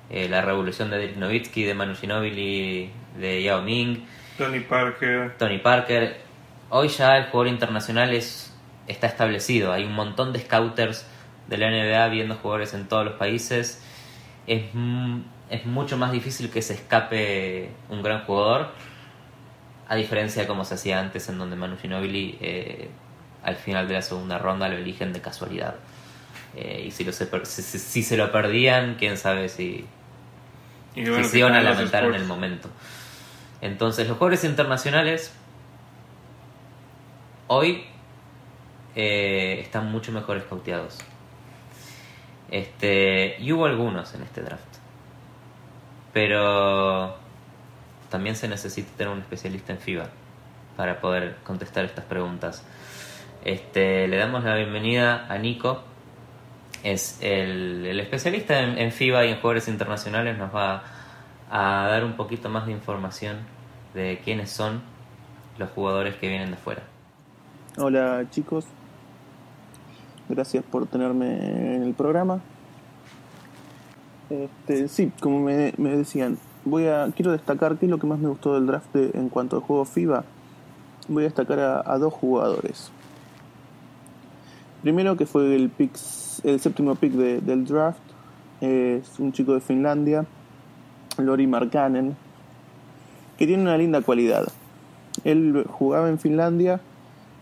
Eh, la revolución de Dirk Nowitzki, de Manu Ginobili, de Yao Ming,
Tony Parker.
Tony Parker. Hoy ya el jugador internacional es, está establecido. Hay un montón de scouters de la NBA viendo jugadores en todos los países. Es, mm, es mucho más difícil que se escape un gran jugador. A diferencia de como se hacía antes, en donde Manu Ginobili eh, al final de la segunda ronda lo eligen de casualidad. Eh, y si, lo se, si, si- se lo perdían, quién sabe si,
Y
se iban a lamentar en el momento. Entonces, los jugadores internacionales hoy eh, están mucho mejor escauteados. Este, y hubo algunos en este draft. Pero también se necesita tener un especialista en FIBA para poder contestar estas preguntas. Este, le damos la bienvenida a Nico. Es el, especialista en, en FIBA y en jugadores internacionales. Nos va a dar un poquito más de información de quiénes son los jugadores que vienen de fuera.
Hola chicos, gracias por tenerme en el programa. Este, sí, como me, decían, voy a quiero destacar qué es lo que más me gustó del draft en cuanto al juego FIBA. Voy a destacar a, dos jugadores. Primero que fue el pick, el séptimo pick de- del draft, es un chico de Finlandia, Lori Markkanen, que tiene una linda cualidad. Él jugaba en Finlandia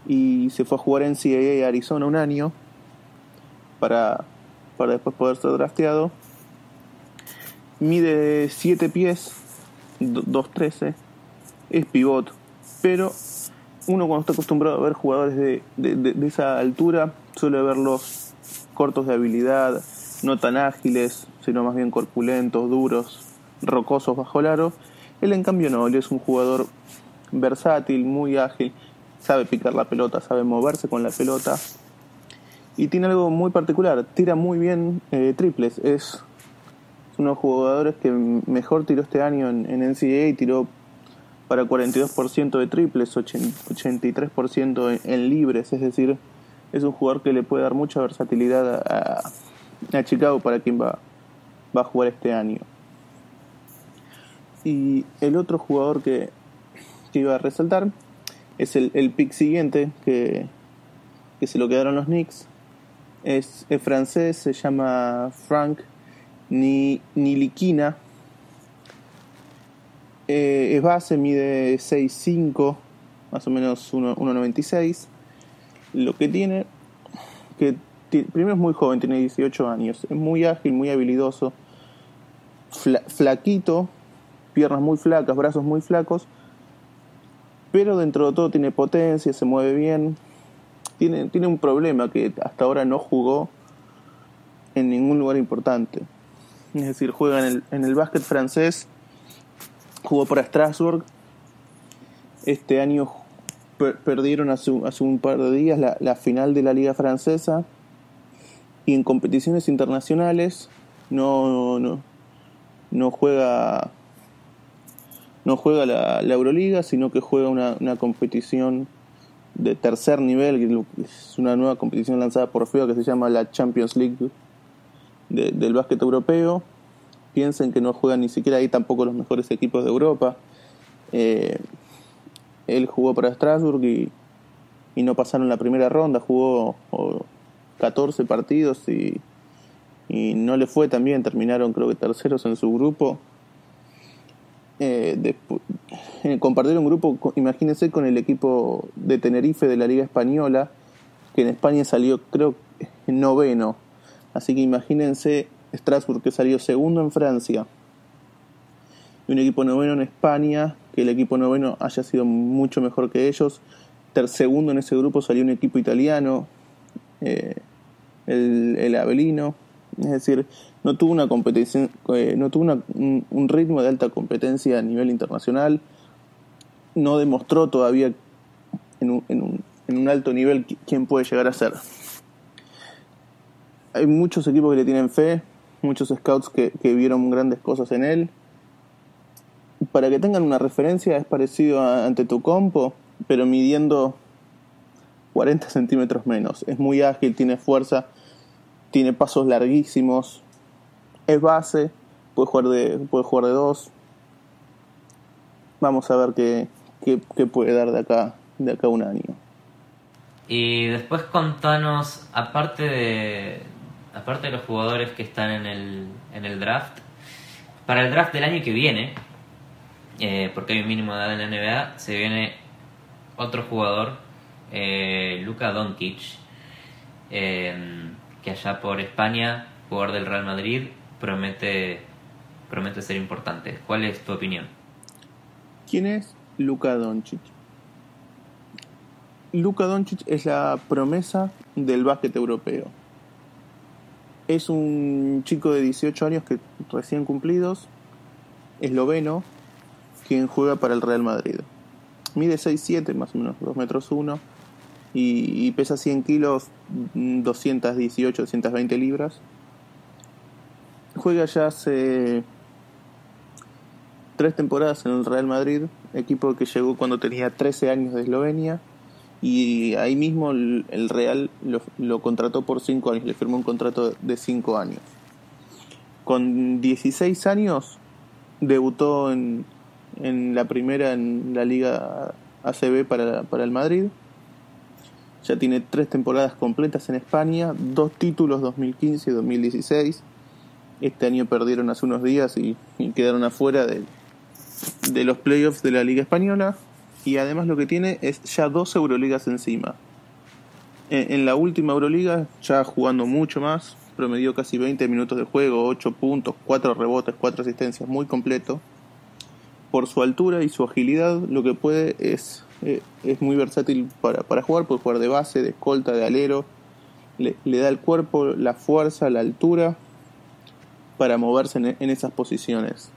y se fue a jugar en CAA Arizona un año para, para después poder ser drafteado. Mide 7 pies, do- 2.13, es pivot, pero uno cuando está acostumbrado a ver jugadores de, de- de- de esa altura suele verlos cortos de habilidad, no tan ágiles, sino más bien corpulentos, duros, rocosos bajo el aro. Él en cambio no, él es un jugador versátil, muy ágil. sabe picar la pelota, sabe moverse con la pelota. Y tiene algo muy particular, tira muy bien eh, triples. Es uno de los jugadores que mejor tiró este año en, en NCAA, tiró para 42% de triples, 83% en, libres, es decir, es un jugador que le puede dar mucha versatilidad a, Chicago para quien va, va a jugar este año. Y el otro jugador que, iba a resaltar es el, el pick siguiente que, que se lo quedaron los Knicks. Es, es francés, se llama Frank Nilikina. Eh, es base, mide 6'5, más o menos 1'96. Lo que tiene, que primero es muy joven, tiene 18 años, es muy ágil, muy habilidoso, flaquito, piernas muy flacas, brazos muy flacos, pero dentro de todo tiene potencia, se mueve bien. Tiene, tiene un problema que hasta ahora no jugó en ningún lugar importante. Es decir, juega en el, en el básquet francés, jugó para Strasbourg. Este año perdieron hace, hace, un par de días la, la final de la liga francesa y en competiciones internacionales no, no, no juega no juega la, Euroliga, sino que juega una, una, competición de tercer nivel, que es una nueva competición lanzada por FEO que se llama la Champions League del básquet europeo. Piensen que no juegan ni siquiera ahí tampoco los mejores equipos de Europa. Eh, él jugó para Strasbourg y, y, no pasaron la primera ronda, jugó 14 partidos y, y no le fue tan bien, terminaron creo que terceros en su grupo eh, eh, compartir un grupo, imagínense, con el equipo de Tenerife de la Liga Española, que en España salió, creo, noveno. Así que imagínense Strasbourg, que salió segundo en Francia, y un equipo noveno en España, que el equipo noveno haya sido mucho mejor que ellos. Ter segundo en ese grupo salió un equipo italiano, eh, el, el Avelino. Es decir, no tuvo una competición, eh, no tuvo un, ritmo de alta competencia a nivel internacional, no demostró todavía en un, en un, en un alto nivel quién puede llegar a ser. Hay muchos equipos que le tienen fe, muchos scouts que, que vieron grandes cosas en él. Para que tengan una referencia, es parecido ante tu compo, pero midiendo 40 centímetros menos. Es muy ágil, tiene fuerza, tiene pasos larguísimos, es base, puede jugar de, puede jugar de dos. Vamos a ver qué, qué, puede dar de acá, de acá un año.
Y después contanos, aparte de, aparte de los jugadores que están en el, en el draft, para el draft del año que viene, eh, porque hay un mínimo de edad en la NBA, se viene otro jugador, eh, Luka eh, que allá por España, jugador del Real Madrid, promete, promete ser importante. ¿Cuál es tu opinión?
¿Quién es Luka Doncic? Luka Doncic es la promesa del básquet europeo. Es un chico de 18 años que recién cumplidos, esloveno, quien juega para el Real Madrid. Mide 6'7, más o menos 2 metros 1, y, y pesa 100 kilos, 218, 220 libras juega ya hace tres temporadas en el Real Madrid, equipo que llegó cuando tenía 13 años de Eslovenia y ahí mismo el, Real lo, contrató por 5 años, le firmó un contrato de 5 años. Con 16 años debutó en, en la primera en la Liga ACB para, para el Madrid. Ya tiene tres temporadas completas en España, dos títulos 2015 y 2016 este año perdieron hace unos días y, quedaron afuera de, de los playoffs de la Liga Española. Y además lo que tiene es ya dos Euroligas encima. En, la última Euroliga, ya jugando mucho más, promedió casi 20 minutos de juego, 8 puntos, 4 rebotes, 4 asistencias, muy completo. Por su altura y su agilidad, lo que puede es, eh, es muy versátil para, para jugar, puede jugar de base, de escolta, de alero. Le, le da el cuerpo, la fuerza, la altura para moverse en, esas posiciones.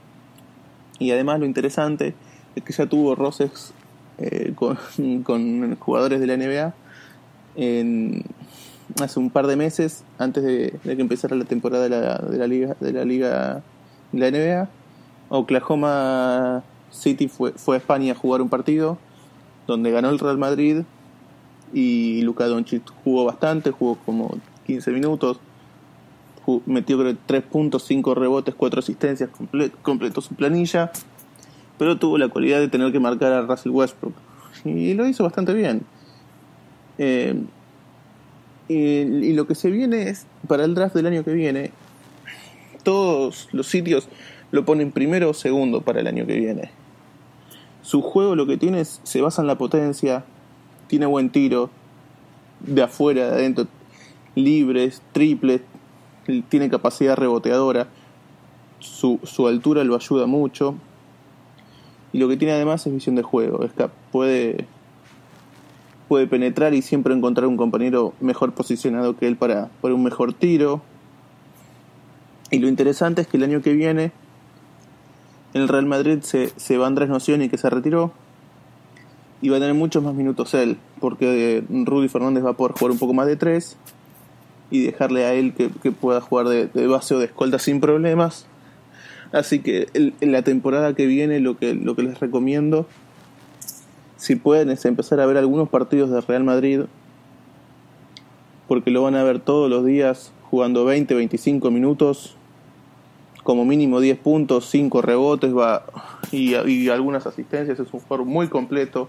Y además lo interesante es que ya tuvo roces eh, con, jugadores de la NBA en, hace un par de meses, antes de, que empezara la temporada de la, de la liga de la liga de la NBA. Oklahoma City fue, fue a España a jugar un partido donde ganó el Real Madrid y Luka Doncic jugó bastante, jugó como 15 minutos, metió creo 3 puntos, 5 rebotes, 4 asistencias, comple- completó su planilla, pero tuvo la cualidad de tener que marcar a Russell Westbrook y lo hizo bastante bien. Eh, y lo que se viene es, para el draft del año que viene, todos los sitios lo ponen primero o segundo para el año que viene. Su juego lo que tiene es, se basa en la potencia, tiene buen tiro, de afuera, de adentro, libres, triples, tiene capacidad reboteadora, su, su altura lo ayuda mucho. Y lo que tiene además es visión de juego, es que puede, puede penetrar y siempre encontrar un compañero mejor posicionado que él para, un mejor tiro. Y lo interesante es que el año que viene en el Real Madrid se, se va Andrés Nocioni que se retiró y va a tener muchos más minutos él, porque eh, Rudy Fernández va a poder jugar un poco más de tres y dejarle a él que, que pueda jugar de, de base o de escolta sin problemas. Así que el- en la temporada que viene lo que, lo que les recomiendo, si pueden, es empezar a ver algunos partidos de Real Madrid, porque lo van a ver todos los días jugando 20, 25 minutos, como mínimo 10 puntos, 5 rebotes va, y, y algunas asistencias. Es un jugador muy completo,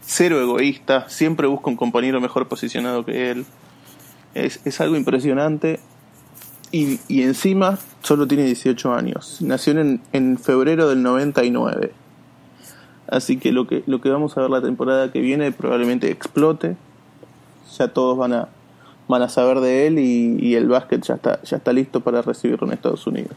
cero egoísta, siempre busca un compañero mejor posicionado que él. Es, es algo impresionante. Y, y encima solo tiene 18 años. Nació en, en febrero del 99. Así que lo que lo que vamos a ver la temporada que viene probablemente explote. Ya todos van a van a saber de él y, y el básquet ya está ya está listo para recibirlo en Estados Unidos.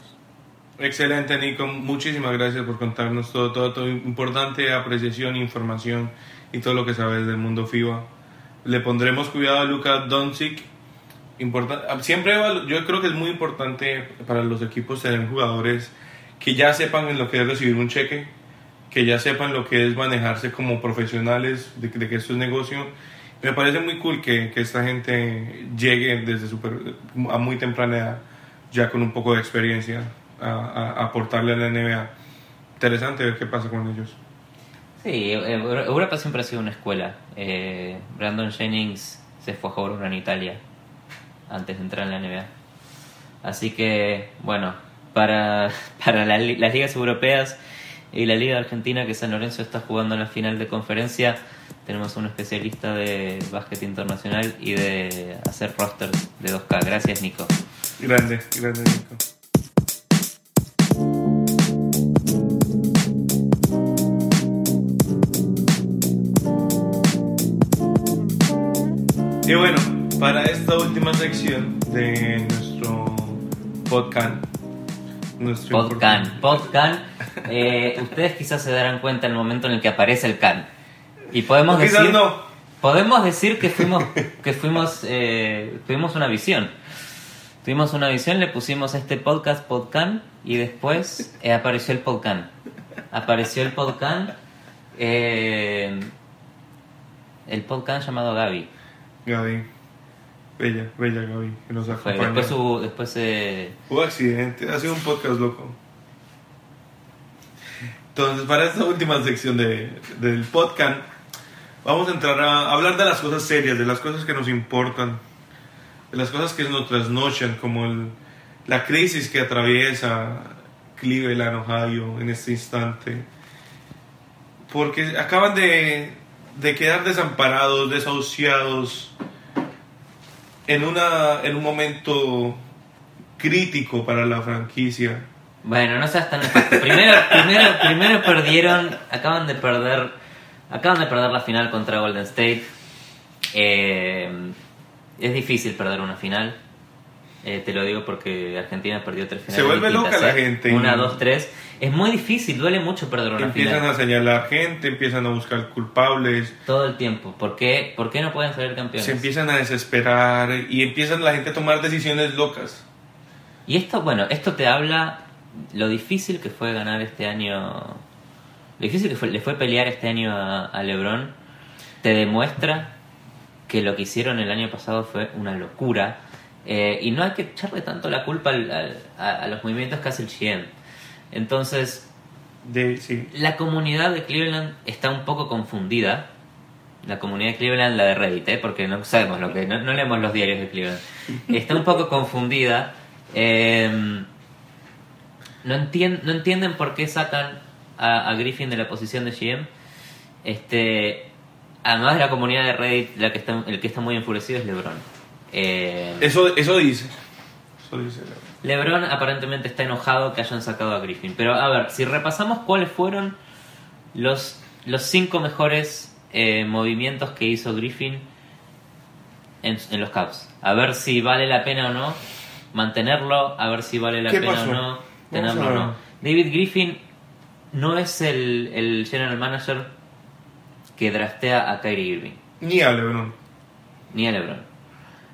Excelente, Nico. Muchísimas gracias por contarnos todo, todo, todo importante apreciación, información y todo lo que sabes del mundo FIBA. Le pondremos cuidado a Luka Doncic. Importa- siempre evalu- yo creo que es muy importante para los equipos tener jugadores que ya sepan en lo que es recibir un cheque, que ya sepan lo que es manejarse como profesionales, de, de que esto es negocio. Me parece muy cool que, que esta gente llegue desde super, a muy temprana edad, ya con un poco de experiencia, a, a- a aportarle a la NBA. Interesante ver qué pasa con ellos.
Sí, Europa siempre ha sido una escuela. Eh, Brandon Jennings se fue a jugar en Italia antes de entrar en la NBA. Así que, bueno, para, para las ligas europeas y la Liga Argentina, que San Lorenzo está jugando en la final de conferencia, tenemos un especialista de básquet internacional y de hacer rosters de 2K. Gracias, Nico.
Grande, grande Nico. Y bueno, para esta última sección de nuestro podcast, nuestro importante-
Podcan. Eh, ustedes quizás se darán cuenta en el momento en el que aparece el can. Y podemos
O
decir,
no.
podemos decir que fuimos, que fuimos, eh, tuvimos una visión. Tuvimos una visión, le pusimos este podcast Podcan y después eh, apareció el Podcan. Apareció el Podcan, el Podcan llamado Gaby.
Gaby. Bella, bella Gaby, que nos acompaña.
después hubo, después eh,
Hubo accidente, ha sido un podcast loco. Entonces, para esta última sección de, del podcast, vamos a entrar a hablar de las cosas serias, de las cosas que nos importan, de las cosas que nos trasnochan, como el- la crisis que atraviesa Cleveland, Ohio, en este instante. Porque acaban de, de quedar desamparados, desahuciados, en, una, en un momento crítico para la franquicia.
Bueno, no seas tan. Primero, primero, primero perdieron, acaban de perder, acaban de perder la final contra Golden State. Eh, es difícil perder una final. Eh, te lo digo porque Argentina perdió tres finales.
Se vuelve
distintas,
loca la
¿eh?
gente.
Una, dos, tres. Es muy difícil, duele mucho perder una
Empiezan
final.
a señalar gente, empiezan a buscar culpables,
Todo el tiempo. ¿Por qué, ¿Por qué no pueden salir campeones?
se empiezan a desesperar y empiezan la gente a tomar decisiones locas.
Y esto, bueno, esto te habla lo difícil que fue ganar este año lo difícil que fue- le fue pelear este año a, a LeBron, te demuestra que lo que hicieron el año pasado fue una locura. Eh, y no hay que echarle tanto la culpa al- al- a, a los movimientos que hace el GM. Entonces,
De, sí.
la comunidad de Cleveland está un poco confundida. La comunidad de Cleveland, la de Reddit, ¿eh? porque no sabemos lo que. No, no leemos los diarios de Cleveland. Está un poco confundida. Eh, no, entien- no entienden por qué sacan a, a Griffin de la posición de GM. Este, además de la comunidad de Reddit, la que está, el que está muy enfurecido es LeBron. Eh,
Eso, eso dice. Eso dice.
LeBron aparentemente está enojado que hayan sacado a Griffin. Pero a ver, si repasamos cuáles fueron los, los cinco mejores eh, movimientos que hizo Griffin en, en los Cavs. A ver si vale la pena o no mantenerlo, a ver si vale la
¿Qué
pena
pasó?
o no tenerlo o no. David Griffin no es el, el general manager que draftea a Kyrie Irving
Ni a LeBron.
ni a LeBron.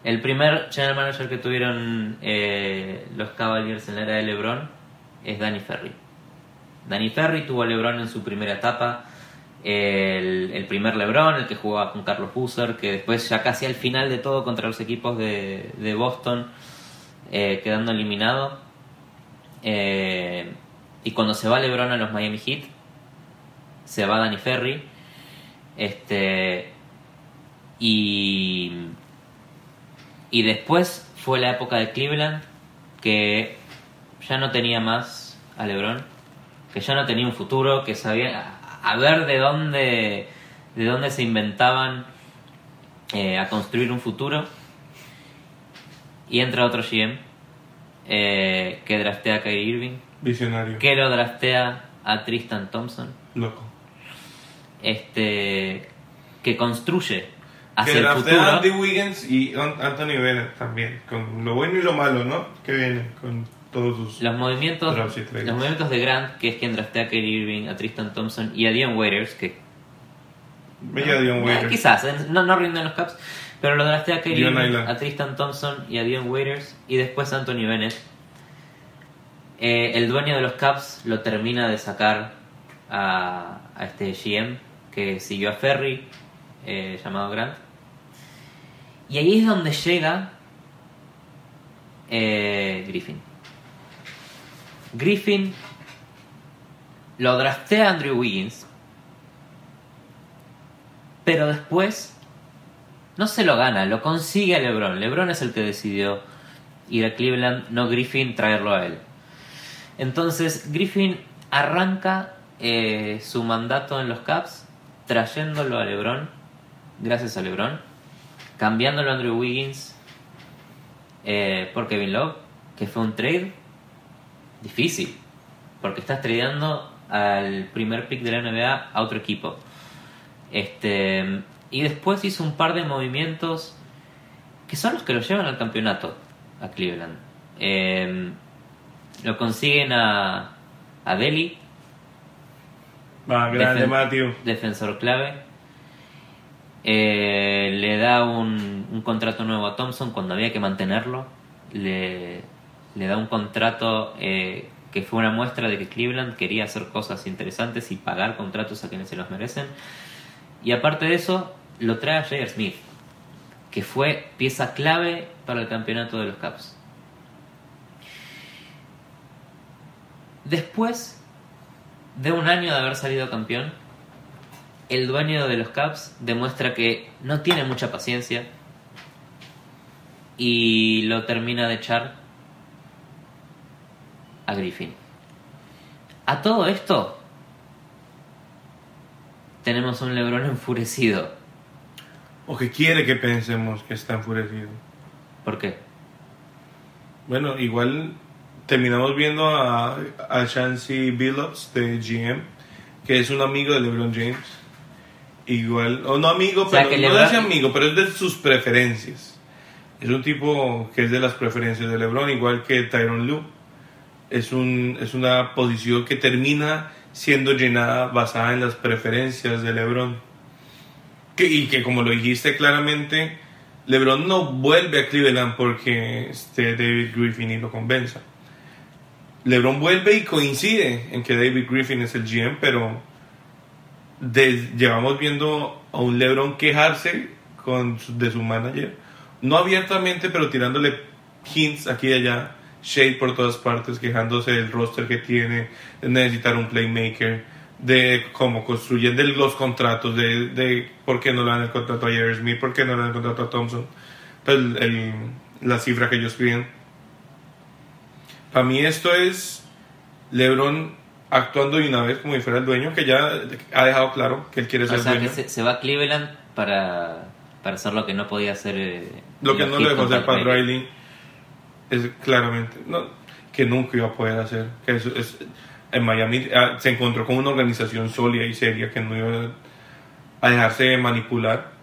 El primer general manager que tuvieron eh, los Cavaliers en la era de LeBron es Danny Ferry. Danny Ferry tuvo a LeBron en su primera etapa. El, primer LeBron, el que jugaba con Carlos Boozer, que después ya casi al final de todo contra los equipos de, de Boston, eh, quedando eliminado. Eh, y cuando se va LeBron a los Miami Heat, se va Danny Ferry. Este, y, y después fue la época de Cleveland, que ya no tenía más a LeBron, que ya no tenía un futuro, que sabía a, ver de dónde, de dónde se inventaban eh, a construir un futuro. Y entra otro GM eh, que draftea a Kyrie Irving,
Visionario.
que lo draftea a Tristan Thompson
Loco.
este que construye hacia
que
el futuro
a Andy Wiggins y An- Anthony Bennett también. Con lo bueno y lo malo, ¿no? Que viene con todos sus.
los movimientos los movimientos de Grant que es quien draftea a Kyrie Irving a Tristan Thompson y a Dion Waiters que
Bella Dion
eh,
Waiters.
quizás eh, no, no rinden los caps pero lo draftea a Kyrie Irving a Tristan Thompson y a Dion Waiters y después a Anthony Bennett Eh, el dueño de los caps lo termina de sacar a, a este GM que siguió a Ferry eh, llamado Grant y ahí es donde llega eh, Griffin Griffin lo draftea Andrew Wiggins, pero después no se lo gana, lo consigue a LeBron. LeBron es el que decidió ir a Cleveland, no Griffin traerlo a él. Entonces Griffin arranca eh, su mandato en los Caps trayéndolo a LeBron, gracias a LeBron, cambiándolo a Andrew Wiggins eh, por Kevin Love, que fue un trade difícil, porque estás tradeando al primer pick de la NBA a otro equipo. Este, y después hizo un par de movimientos que son los que lo llevan al campeonato a Cleveland. Eh, lo consiguen a, a Delhi,
Va, grande
Defen-
Matthew.
defensor clave. Eh, le da un, contrato nuevo a Thompson cuando había que mantenerlo. Le, da un contrato eh, que fue una muestra de que Cleveland quería hacer cosas interesantes y pagar contratos a quienes se los merecen. Y aparte de eso, lo trae a. Smith, que fue pieza clave para el campeonato de los Caps. Después de un año de haber salido campeón, el dueño de los Caps demuestra que no tiene mucha paciencia y lo termina de echar a Griffin. A todo esto tenemos un Lebron enfurecido.
O que quiere que pensemos que está enfurecido.
¿Por qué?
Bueno, igual terminamos viendo a, a Chansey Billups de GM, que es un amigo de LeBron James. Igual, o no amigo,
O sea,
pero
que
no
LeBron-
es amigo, pero es de sus preferencias. Es un tipo que es de las preferencias de LeBron, igual que Tyron Lue. Es, un, es una posición que termina siendo llenada basada en las preferencias de LeBron. Que, y que como lo dijiste claramente, LeBron no vuelve a Cleveland porque esté David Griffin y lo convenza. LeBron vuelve y coincide en que David Griffin es el GM, pero llevamos viendo a un LeBron quejarse con de su manager, no abiertamente, pero tirándole hints aquí y allá, shade por todas partes, quejándose del roster que tiene, de necesitar un playmaker, de cómo construyen de los contratos, de, por qué no le dan el contrato a J.R. Smith, por qué no le dan el contrato a Thompson, pues la cifra que ellos piden. Para mí esto es LeBron actuando de una vez como si fuera el dueño, que ya ha dejado claro que él quiere ser
O sea,
dueño.
que se, se va a Cleveland para, para hacer lo que no podía hacer. eh,
Lo que no le dejó hacer Pat
Riley.
Es claramente no, que nunca iba a poder hacer. Que eso es, en Miami ah, se encontró con una organización sólida y seria que no iba a dejarse manipular.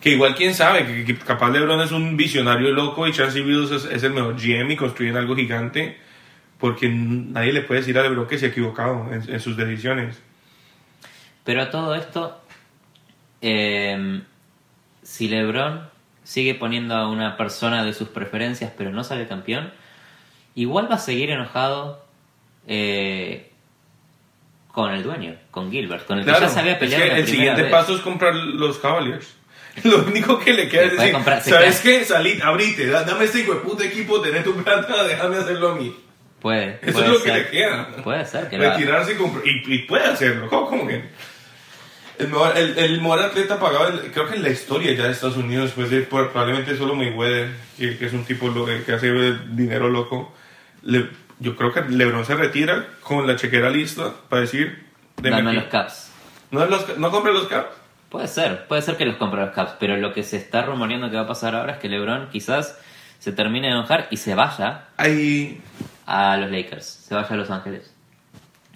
Que igual quién sabe, que, que capaz LeBron es un visionario loco y Chancey Billups es, es el mejor GM y construyen algo gigante. Porque nadie le puede decir a LeBron que se ha equivocado en, en sus decisiones.
Pero a todo esto, eh, si LeBron sigue poniendo a una persona de sus preferencias pero no sale campeón, igual va a seguir enojado eh, con el dueño, con Gilbert, con el que
Claro,
ya se había
es que el siguiente
vez.
paso es comprar los Cavaliers. Lo único que le queda es decir,
comprar-
¿sabes qué? Salid, abrite, da- dame este hijo de puta equipo, tené tu plata, déjame hacerlo a mí.
Puede,
Eso
puede
es lo que
ser.
le queda.
Puede ser que lo haga.
Retirarse y. Y, puede hacerlo. ¿Cómo, cómo que? El mejor, el, el mejor atleta pagado, creo que en la historia ya de Estados Unidos, después de probablemente solo Mayweather, que, que es un tipo lo- que hace dinero loco. Le- yo creo que LeBron se retira con la chequera lista para decir: deme
Dame los caps.
¿No, los, ¿No compre los caps?
Puede ser, puede ser que los compre los Caps, pero lo que se está rumoreando que va a pasar ahora es que LeBron quizás se termine de enojar y se vaya
Ahí.
a los Lakers, se vaya a Los Ángeles.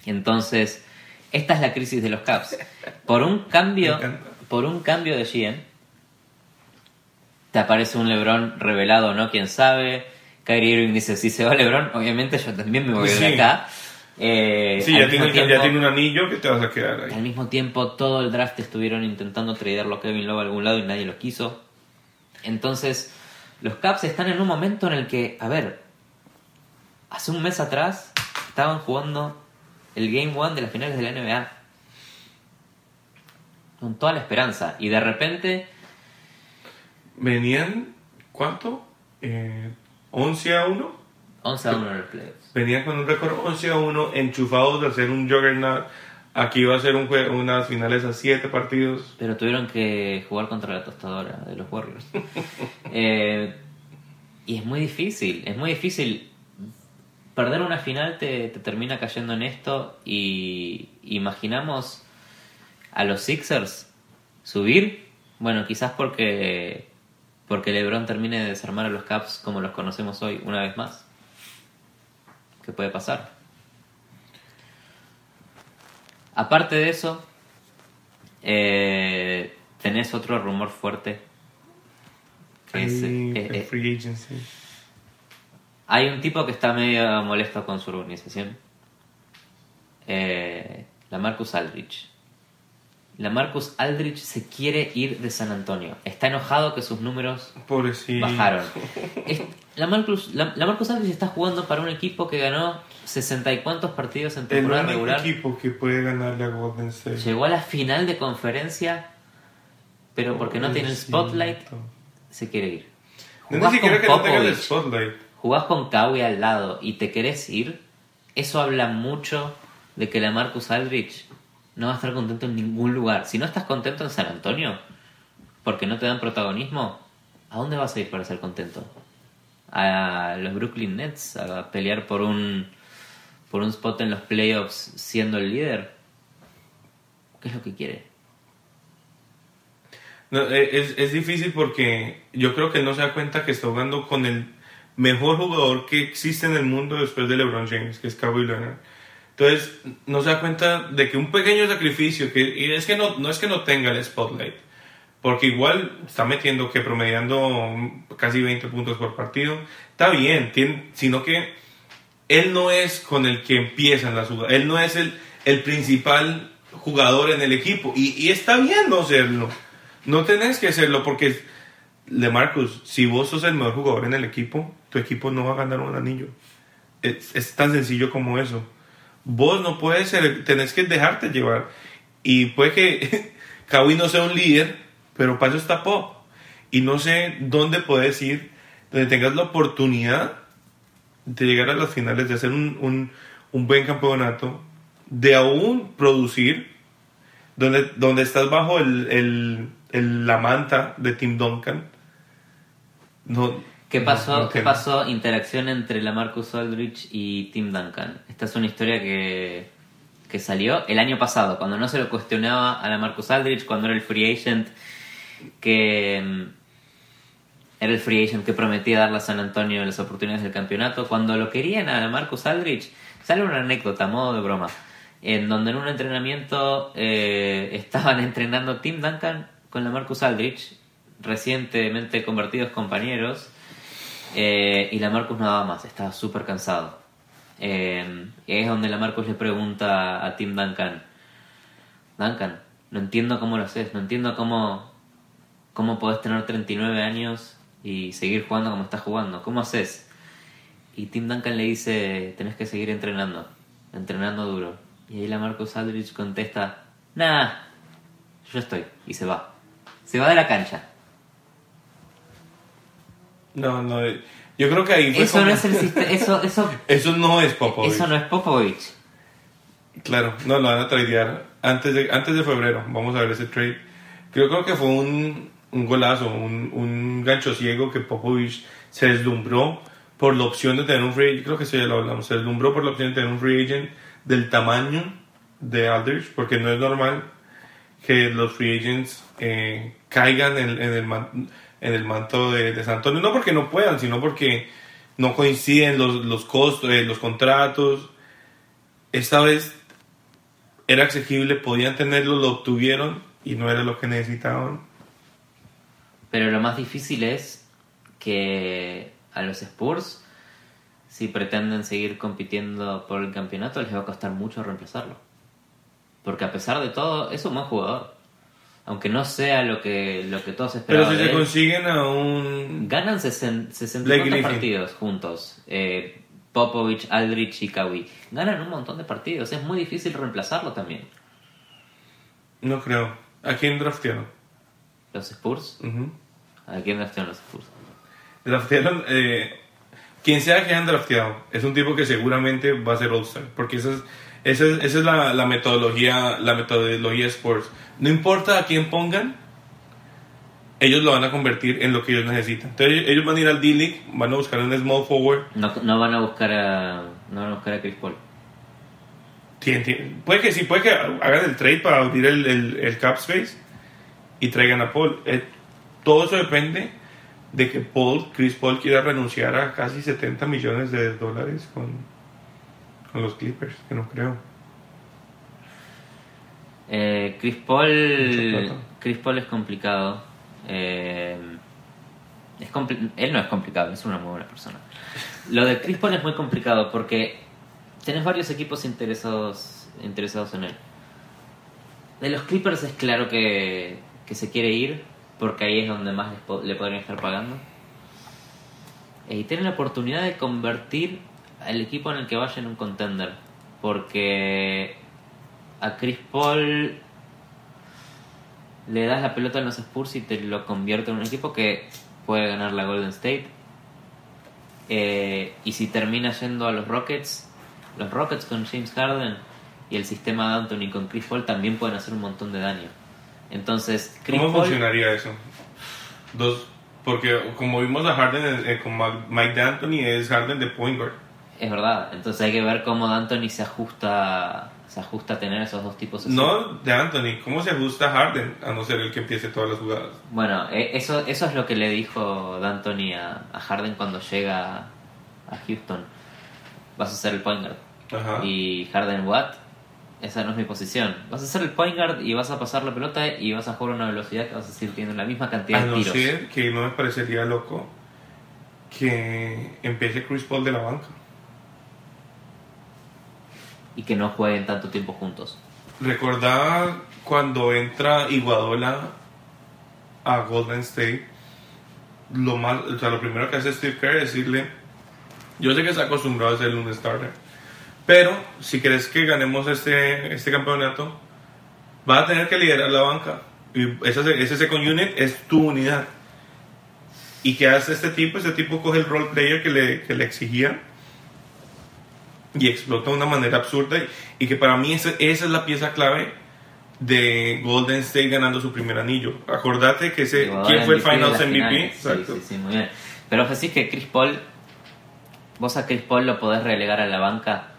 Entonces, esta es la crisis de los Caps. Por un cambio, por un cambio de GM, te aparece un LeBron revelado, ¿no? Quién sabe. Kyrie Irving dice, si se va LeBron, obviamente yo también me voy de acá. Eh,
Sí,
al
ya tiene, ya
tiempo-
tiene un anillo que te vas a quedar
al
ahí.
mismo tiempo, todo el draft estuvieron intentando tradearlo a Kevin Love a algún lado y nadie lo quiso. Entonces, los Caps están en un momento en el que, a ver, hace un mes atrás estaban jugando el Game One de las finales de la NBA. Con toda la esperanza. Y de repente,
Venían, ¿cuánto? Eh, 11 a 1.
11 a 1 en los playoffs.
Venían con un récord 11 a 1, enchufados de hacer un juggernaut. Aquí iba a ser un juego, unas finales a 7 partidos.
Pero tuvieron que jugar contra la tostadora de los Warriors. Eh, y es muy difícil, es muy difícil. Perder una final te, te termina cayendo en esto y imaginamos a los Sixers subir. Bueno, quizás porque, porque LeBron termine de desarmar a los Caps como los conocemos hoy una vez más. ¿Qué puede pasar? Aparte de eso, eh, tenés otro rumor fuerte. que es, eh, eh,
free agency.
hay un tipo que está medio molesto con su organización. La Marcus Aldrich. La Marcus Aldrich se quiere ir de San Antonio. Está enojado que sus números
Pobrecito.
bajaron. Es- la, Marcus, la, la Marcus Aldrich está jugando para un equipo que ganó 60 y cuantos partidos en
El
temporada
único
regular.
equipo que puede ganarle a Golden State.
Llegó a la final de conferencia, pero porque no tiene el spotlight, se quiere ir.
No
Jugás
ni siquiera
con
que no tenga el spotlight.
jugás con Kawhi al lado y te querés ir, eso habla mucho de que la Marcus Aldrich no va a estar contento en ningún lugar. Si no estás contento en San Antonio, porque no te dan protagonismo, ¿a dónde vas a ir para ser contento? ¿A los Brooklyn Nets? ¿A pelear por un, por un spot en los playoffs siendo el líder? ¿Qué es lo que quiere?
No, eh, es, es difícil porque yo creo que no se da cuenta que está jugando con el mejor jugador que existe en el mundo después de LeBron James, que es Kawhi Leonard. Entonces, no se da cuenta de que un pequeño sacrificio, que es que no, no es que no tenga el spotlight, porque igual está metiendo que promediando casi 20 puntos por partido, está bien, sino que él no es con el que empiezan las jugadas, él no es el, el principal jugador en el equipo, y, y está bien no serlo, no tenés que serlo, porque, Marcus, si vos sos el mejor jugador en el equipo, tu equipo no va a ganar un anillo, es, es tan sencillo como eso. Vos no puedes ser, tenés que dejarte llevar. Y puede que Kawhi no sea un líder, pero para eso está Pop. Y no sé dónde puedes ir, donde tengas la oportunidad de llegar a las finales, de hacer un, un, un buen campeonato, de aún producir, donde, donde estás bajo el, el, el- la manta de Tim Duncan. No,
¿Qué pasó? ¿Qué pasó? Interacción entre la Marcus Aldrich y Tim Duncan. Esta es una historia que, que salió el año pasado, cuando no se lo cuestionaba a la Marcus Aldrich, cuando era el free agent que mm, era el free agent que prometía darle a San Antonio las oportunidades del campeonato. Cuando lo querían a la Marcus Aldrich, sale una anécdota a modo de broma, en donde en un entrenamiento eh, estaban entrenando Tim Duncan con la Marcus Aldrich, recientemente convertidos compañeros, eh, y la Marcus no daba más, estaba súper cansado. Eh, es donde la Marcus le pregunta a Tim Duncan, Duncan, no entiendo cómo lo haces, no entiendo cómo, cómo podés tener 39 años y seguir jugando como estás jugando, ¿cómo haces? Y Tim Duncan le dice, tenés que seguir entrenando, entrenando duro. Y ahí la Marcus Aldrich contesta, nah, yo estoy, y se va. Se va de la cancha.
No, no. Yo creo que ahí fue
Eso no
como-
es el sistema, eso, eso,
Eso no es Popovich.
eso no es Popovich.
Claro, no lo van a tradear antes de, antes de febrero. Vamos a ver ese trade. Creo, creo que fue un, un golazo, un, un gancho ciego que Popovich se deslumbró por la opción de tener un free agent. Creo que eso ya lo hablamos. Se deslumbró por la opción de tener un free agent del tamaño de Aldrich, porque no es normal que los free agents eh, caigan en, en el, en el manto de, de San Antonio. No porque no puedan, sino porque no coinciden los, los costos, eh, los contratos. Esta vez era accesible, podían tenerlo, lo obtuvieron y no era lo que necesitaban.
Pero lo más difícil es que a los Spurs, si pretenden seguir compitiendo por el campeonato, les va a costar mucho reemplazarlo. Porque a pesar de todo, es un buen jugador. Aunque no sea lo que, lo que todos
Pero
esperaban.
si
de
se
él.
consiguen a un...
Ganan 60 60
Blake
y tantos
Griffin.
partidos juntos. Eh, Popovich, Aldrich y Kawhi. Ganan un montón de partidos. Es muy difícil reemplazarlo también.
No creo. ¿A quién draftearon?
Los Spurs. ¿A quién draftearon los Spurs?
Draftearon... Eh, quien sea que hayan drafteado, es un tipo que seguramente va a ser All-Star. Porque esa es, esa es, esa es la, la metodología la metodología Sports. No importa a quién pongan, ellos lo van a convertir en lo que ellos necesitan. Entonces ellos van a ir al D-League, van a buscar un small forward
No, no van a buscar a. No van a buscar a Chris Paul.
Sí, enti- Puede que sí, puede que hagan el trade para abrir el, el- el cap space y traigan a Paul. Eh, todo eso depende de que Paul, Chris Paul quiera renunciar a casi 70 millones de dólares con, con los Clippers, que no creo.
Eh, Chris Paul. Chris Paul es complicado. Eh, es compli- él no es complicado, es una muy buena persona. Lo de Chris Paul es muy complicado porque tenés varios equipos interesados, interesados en él. De los Clippers es claro que, que se quiere ir porque ahí es donde más po- le podrían estar pagando. Eh, Y tienen la oportunidad de convertir al equipo en el que vaya en un contender. Porque a Chris Paul le das la pelota a los Spurs y te lo convierte en un equipo que puede ganar la Golden State. Eh, y si termina yendo a los Rockets, los Rockets con James Harden y el sistema de Anthony con Chris Paul también pueden hacer un montón de daño. Entonces, Chris
¿Cómo
Paul,
funcionaría eso? Dos, porque como vimos a Harden eh, con Ma- Mike D'Antoni, es Harden de point guard.
Es verdad. Entonces hay que ver cómo Anthony se ajusta, se ajusta a tener esos dos tipos
No de Anthony, ¿cómo se ajusta Harden a no ser el que empiece todas las jugadas?
Bueno, eh, eso, eso es lo que le dijo D'Antoni a, a Harden cuando llega a Houston. Vas a ser el point guard.
Ajá.
Y Harden, what? Esa no es mi posición. Vas a ser el point guard y vas a pasar la pelota y vas a jugar a una velocidad que vas a seguir teniendo la misma cantidad
A
de
no
tiros.
ser que no me parecería loco que empiece Chris Paul de la banca.
Y que no jueguen tanto tiempo juntos.
Recordaba cuando entra Iguadola a Golden State, lo más, o sea, lo primero que hace Steve Kerr es decirle, yo sé que está acostumbrado a ser un starter, pero si quieres que ganemos este, este campeonato, vas a tener que liderar la banca. Y ese, ese second unit es tu unidad. ¿Y qué hace este tipo? Este tipo coge el role player que le, que le exigía y explota de una manera absurda. Y, y que para mí esa, esa es la pieza clave de Golden State ganando su primer anillo. Acordate que ese,
Digo,
¿quién fue el Finals MVP?
finales. Sí,
Exacto.
sí, sí, muy bien. Pero decís que Chris Paul, vos a Chris Paul lo podés relegar a la banca.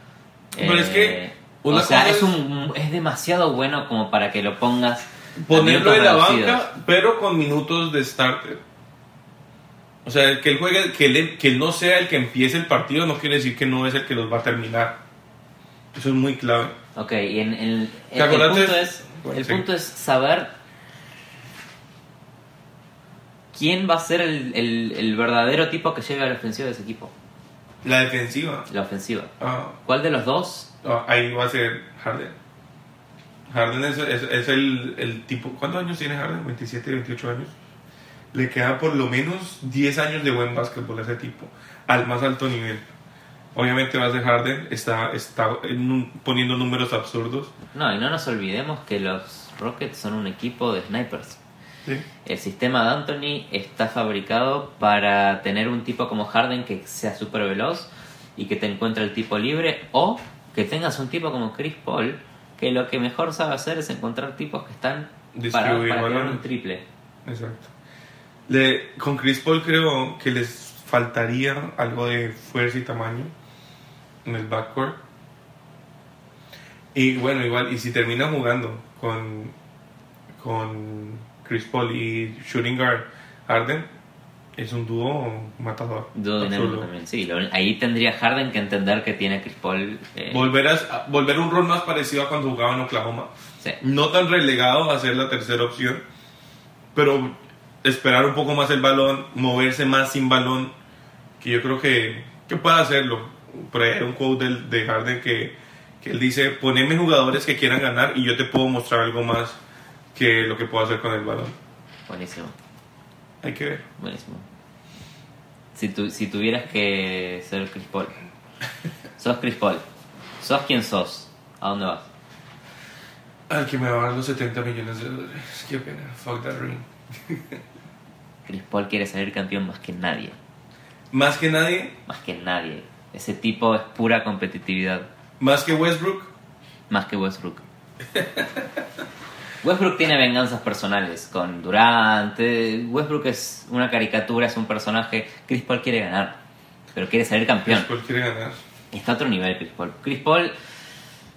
Eh,
Pero es que una
o sea, es, un, es demasiado bueno como para que lo pongas.
Ponerlo en la banca, pero con minutos de starter. O sea, que él juegue, que él, que él no sea el que empiece el partido no quiere decir que no es el que los va a terminar. Eso es muy clave.
Ok, y en, en-
¿Te
el, el
acordás
punto es,
Bueno,
el
sí.
punto es saber quién va a ser el, el- el verdadero tipo que lleve a la ofensiva de ese equipo.
La defensiva.
La ofensiva.
ah,
¿Cuál de los dos?
ah, ahí va a ser Harden. Harden es, es- es el, el tipo. ¿Cuántos años tiene Harden? 27, 28 años. Le queda por lo menos 10 años de buen básquetbol a ese tipo. Al más alto nivel. Obviamente va a ser Harden. Está, está un- poniendo números absurdos.
No, y no nos olvidemos que los Rockets son un equipo de snipers.
¿sí?
El sistema de Anthony está fabricado para tener un tipo como Harden que sea súper veloz y que te encuentre el tipo libre o que tengas un tipo como Chris Paul que lo que mejor sabe hacer es encontrar tipos que están para
balones.
un triple.
Exacto. Le, con Chris Paul creo que les faltaría algo de fuerza y tamaño en el backcourt. Y bueno, igual, y si termina jugando con, con Chris Paul y Shooting Guard Harden, es un dúo matador.
Dúo dinámico también, sí. Lo- ahí tendría Harden que entender que tiene a Chris Paul. eh,
Volver a, volver a un rol más parecido a cuando jugaba en Oklahoma.
sí.
no tan relegado a ser la tercera opción, pero esperar un poco más el balón, moverse más sin balón, que yo creo que, que puede hacerlo. Por ahí hay un quote del- de Harden que, que él dice, poneme jugadores que quieran ganar y yo te puedo mostrar algo más que lo que puedo hacer con el balón.
Buenísimo,
Hay que ver.
buenísimo. Si, tu- si tuvieras que ser Chris Paul, sos Chris Paul, sos quien sos, ¿a dónde vas?
Al que me va a dar los 70 millones de dólares. Qué pena. Fuck that ring.
Chris Paul quiere salir campeón más que nadie.
Más que nadie,
Más que nadie. Ese tipo es pura competitividad.
más que Westbrook,
Más que Westbrook. Westbrook tiene venganzas personales con Durant. eh, Westbrook es una caricatura, es un personaje. Chris Paul quiere ganar, pero quiere salir
Chris
campeón.
Paul quiere ganar.
Está a otro nivel Chris Paul. Chris Paul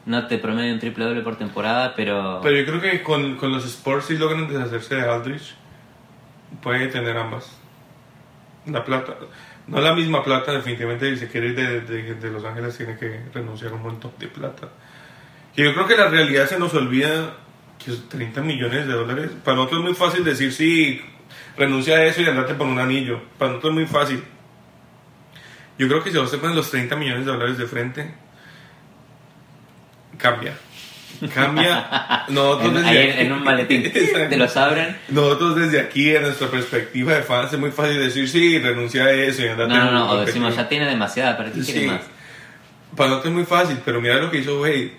no te promedia un triple doble por temporada, pero,
Pero yo creo que con, con los Spurs si logran deshacerse de Aldrich, puede tener ambas. La plata, no la misma plata, definitivamente si se quiere ir de, de- Los Ángeles tiene que renunciar a un montón de plata. Y yo creo que la realidad se nos olvida que es 30 millones de dólares, para nosotros es muy fácil decir sí, renuncia a eso y andate por un anillo. Para nosotros es muy fácil. Yo creo que si vos te pones los 30 millones de dólares de frente, cambia. Cambia. Nosotros
en,
desde
ahí
aquí-
en un maletín te los abren.
Nosotros desde aquí, en nuestra perspectiva de fans, es muy fácil decir sí, renuncia a eso y andate
No, no, no, o
competitivo".
decimos ya tiene demasiada, ¿para qué quiere
Sí.
más?
Para nosotros es muy fácil, pero mira lo que hizo Wade.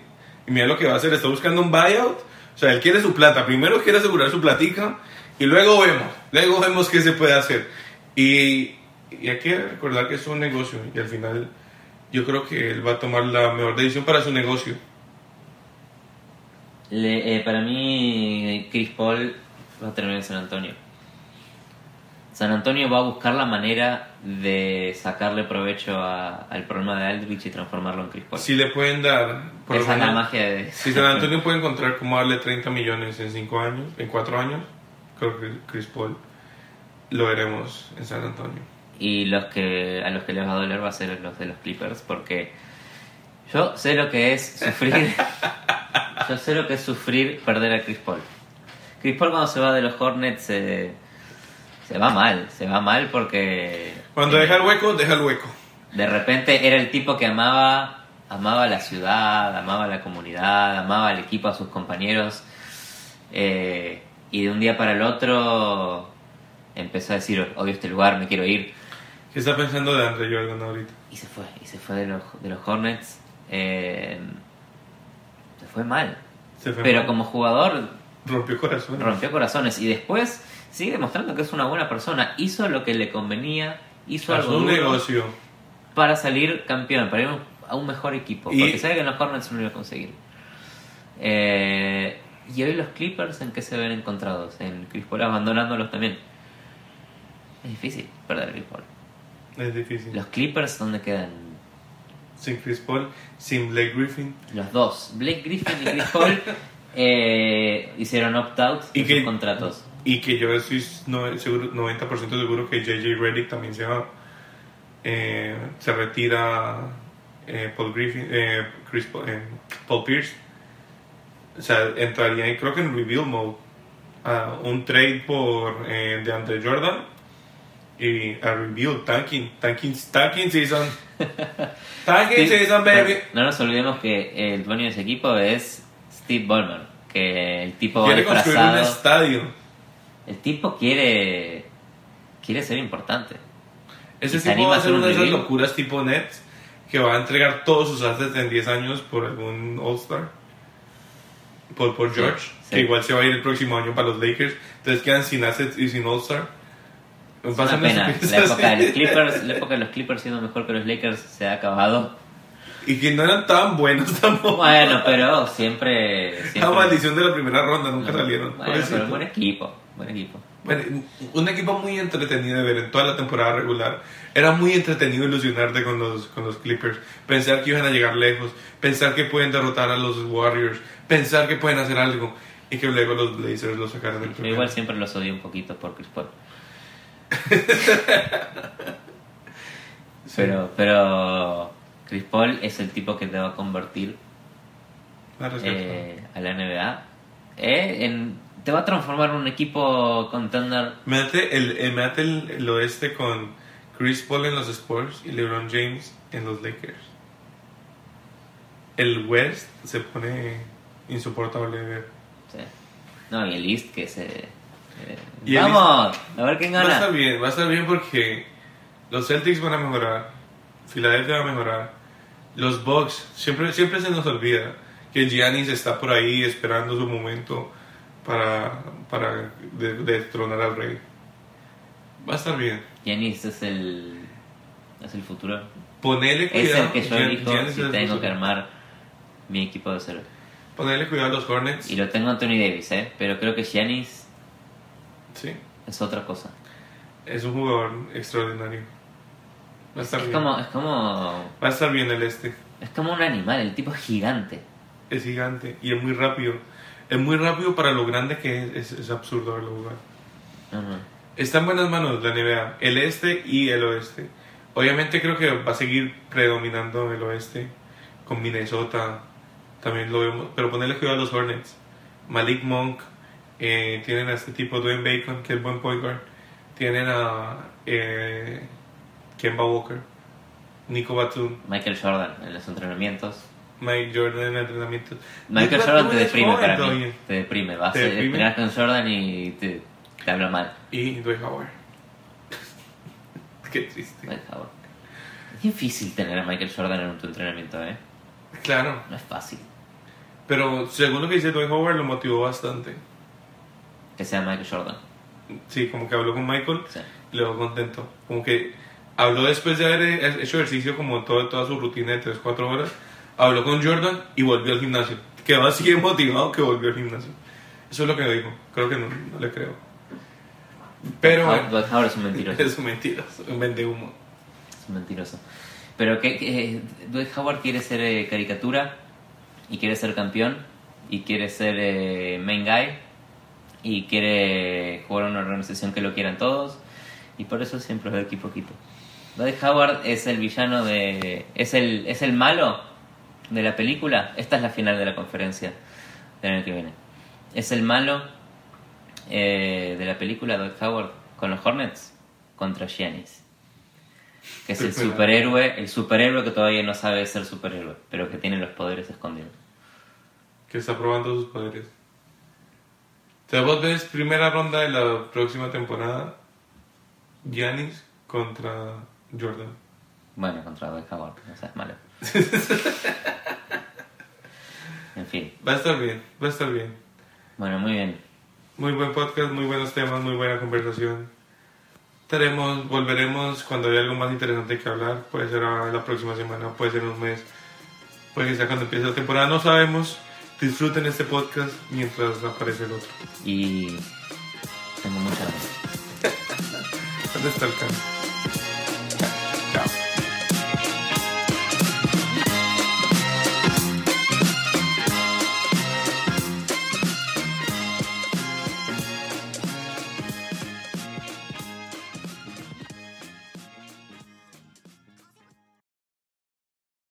Y mira lo que va a hacer. Está buscando un buyout. O sea, él quiere su plata. Primero quiere asegurar su platica. Y luego vemos. Luego vemos qué se puede hacer. Y, y hay que recordar que es un negocio. Y al final yo creo que él va a tomar la mejor decisión para su negocio.
Le- eh, para mí, Chris Paul va a terminar en San Antonio. San Antonio va a buscar la manera de sacarle provecho a- al problema de Aldrich y transformarlo en Chris Paul.
Si le pueden dar... por
Esa es la
menos-
magia de...
Si San Antonio puede encontrar cómo darle 30 millones en 5 años, en 4 años, creo que Chris Paul lo veremos en San Antonio.
Y los que a los que les va a doler va a ser los de los Clippers porque yo sé lo que es sufrir yo sé lo que es sufrir perder a Chris Paul. Chris Paul cuando se va de los Hornets se, se va mal, se va mal porque
Cuando
eh,
deja el hueco, deja el hueco.
de repente era el tipo que amaba amaba la ciudad, amaba la comunidad, amaba al equipo, a sus compañeros eh, y de un día para el otro empezó a decir odio este lugar, me quiero ir
¿Qué está pensando de Andre Jordan ahorita?
y se fue, y se fue de los, de los Hornets. Eh, se fue mal,
Se fue
Pero
mal.
como jugador
Rompió corazón.
rompió corazones y después sigue demostrando que es una buena persona. Hizo lo que le convenía, hizo algo
un
duro
negocio.
para salir campeón, para ir a un mejor equipo.
Y-
Porque sabe que en los Hornets no lo iba a conseguir. Eh, y hoy los Clippers, ¿en qué se ven encontrados? En Chris Paul abandonándolos también. Es difícil perder a Chris Paul.
Es difícil.
Los Clippers, ¿dónde quedan?
Sin Chris Paul, sin Blake Griffin.
Los dos. Blake Griffin y Chris Paul eh, hicieron opt-out
Y
de
que-
sus contratos.
Y que yo estoy no- seguro, 90% seguro que JJ Redick también se va. Eh, se retira eh, Paul Griffin, eh, Chris Paul, Paul Pierce. O sea, entraría en- creo que en reveal mode. a un trade por DeAndre Jordan y a reveal, tanking, tanking, tanking season. baby.
No nos olvidemos que el dueño de ese equipo es Steve Ballmer, que el tipo
Quiere construir un estadio.
el tipo quiere quiere ser importante.
Ese tipo va
a
hacer
hacer un
una de esas locuras tipo Nets que va a entregar todos sus assets en 10 años por algún All-Star. Por, por
Sí,
George,
sí.
que igual se va a ir el próximo año para los Lakers. Entonces quedan sin assets y sin All-Star.
Es una pena. La época, de los. Clippers, la época de los Clippers siendo mejor que los Lakers se ha acabado.
Y que no eran tan buenos tampoco.
Bueno, pero siempre.
La
siempre
maldición de la primera ronda nunca
No,
salieron.
Bueno, pero buen equipo. Buen equipo.
Bueno, un equipo muy entretenido de ver en toda la temporada regular. Era muy entretenido ilusionarte con los, con los Clippers. Pensar que iban a llegar lejos. Pensar que pueden derrotar a los Warriors. Pensar que pueden hacer algo. Y que luego los Blazers lo sacaran del
Yo igual siempre los odio un poquito por Chris Paul. Pero, pero Chris Paul es el tipo que te va a convertir eh, a la NBA. eh, en- te va a transformar en un equipo contender.
Me mete el, el, me mete el, el oeste con Chris Paul en los Spurs y LeBron James en los Lakers. El West se pone insoportable de ver.
sí. No, y el East que se... eh,
Y el
Vamos, a ver quién
Va a estar
gana.
bien, va a estar bien porque los Celtics van a mejorar, Philadelphia va a mejorar, los Bucks, siempre, siempre se nos olvida que Giannis está por ahí esperando su momento para, para de- destronar al rey. Va a estar bien.
Giannis es el, es el futuro.
Ponele
Es
cuidado.
el que yo
Gian-
elijo
Giannis
si
es
tengo
futuro.
que armar mi equipo de cero.
Ponele cuidado a los Hornets.
Y lo tengo Anthony Davis, ¿eh? Pero creo que Giannis
Sí,
es otra cosa.
es un jugador extraordinario. Va a estar
Es
bien.
como, es como,
Va a estar bien el este.
es como un animal, el tipo es gigante.
Es gigante y es muy rápido. Es muy rápido para lo grande que es. Es, es absurdo verlo jugar. Está en buenas manos la NBA, el este y el oeste. Obviamente creo que va a seguir predominando el oeste con Minnesota, también lo vemos, pero ponerle cuidado a los Hornets. Malik Monk, eh, tienen a este tipo Dwayne Bacon, que es buen point guard. Tienen a eh, Kemba Walker, Nico Batum,
Michael Jordan en los entrenamientos.
Mike Jordan en entrenamientos.
Michael Jordan
Batum
te deprime para mí.
todavía.
Te deprime. Vas
¿Te
a
deprime?
entrenar con Jordan y te, te habla mal.
Y Dwight Howard. Qué triste.
Por favor. Es difícil tener a Michael Jordan en tu entrenamiento, ¿eh?
Claro.
No es fácil
Pero según lo que dice Dwight Howard, lo motivó bastante.
Que sea Michael Jordan.
Sí, como que habló con Michael
Sí.
y luego contento. Como que habló después de haber hecho ejercicio como todo, toda su rutina de 3-4 horas. Habló con Jordan y volvió al gimnasio. Quedó así motivado que volvió al gimnasio. Eso es lo que me dijo. Creo que no, no le creo. Pero
Howard es un mentiroso.
es mentira, es un vende humo.
Es un mentiroso. Pero que, que Dwight Howard quiere ser eh, caricatura y quiere ser campeón y quiere ser eh, main guy y quiere jugar en una organización que lo quieran todos y por eso siempre ve aquí poquito. Dwight Howard es el villano de... es el, es el malo de la película. Esta es la final de la conferencia del año que viene. Es el malo eh, de la película Dwight Howard con los Hornets contra Giannis que es el superhéroe, el superhéroe que todavía no sabe ser superhéroe, pero que tiene los poderes escondidos.
Que está probando sus poderes. Sea, vos ves primera ronda de la próxima temporada. Giannis contra Jordan.
Bueno, contra Dwight Howard, no seas malo. en fin.
Va a estar bien, va a estar bien.
Bueno, muy bien.
Muy buen podcast, muy buenos temas, muy buena conversación. Tenemos, volveremos cuando haya algo más interesante que hablar. Puede ser la próxima semana, puede ser un mes, puede que sea cuando empiece la temporada, no sabemos. Disfruten este podcast mientras aparece el otro.
Y tengo mucha...
¿Dónde está el cambio?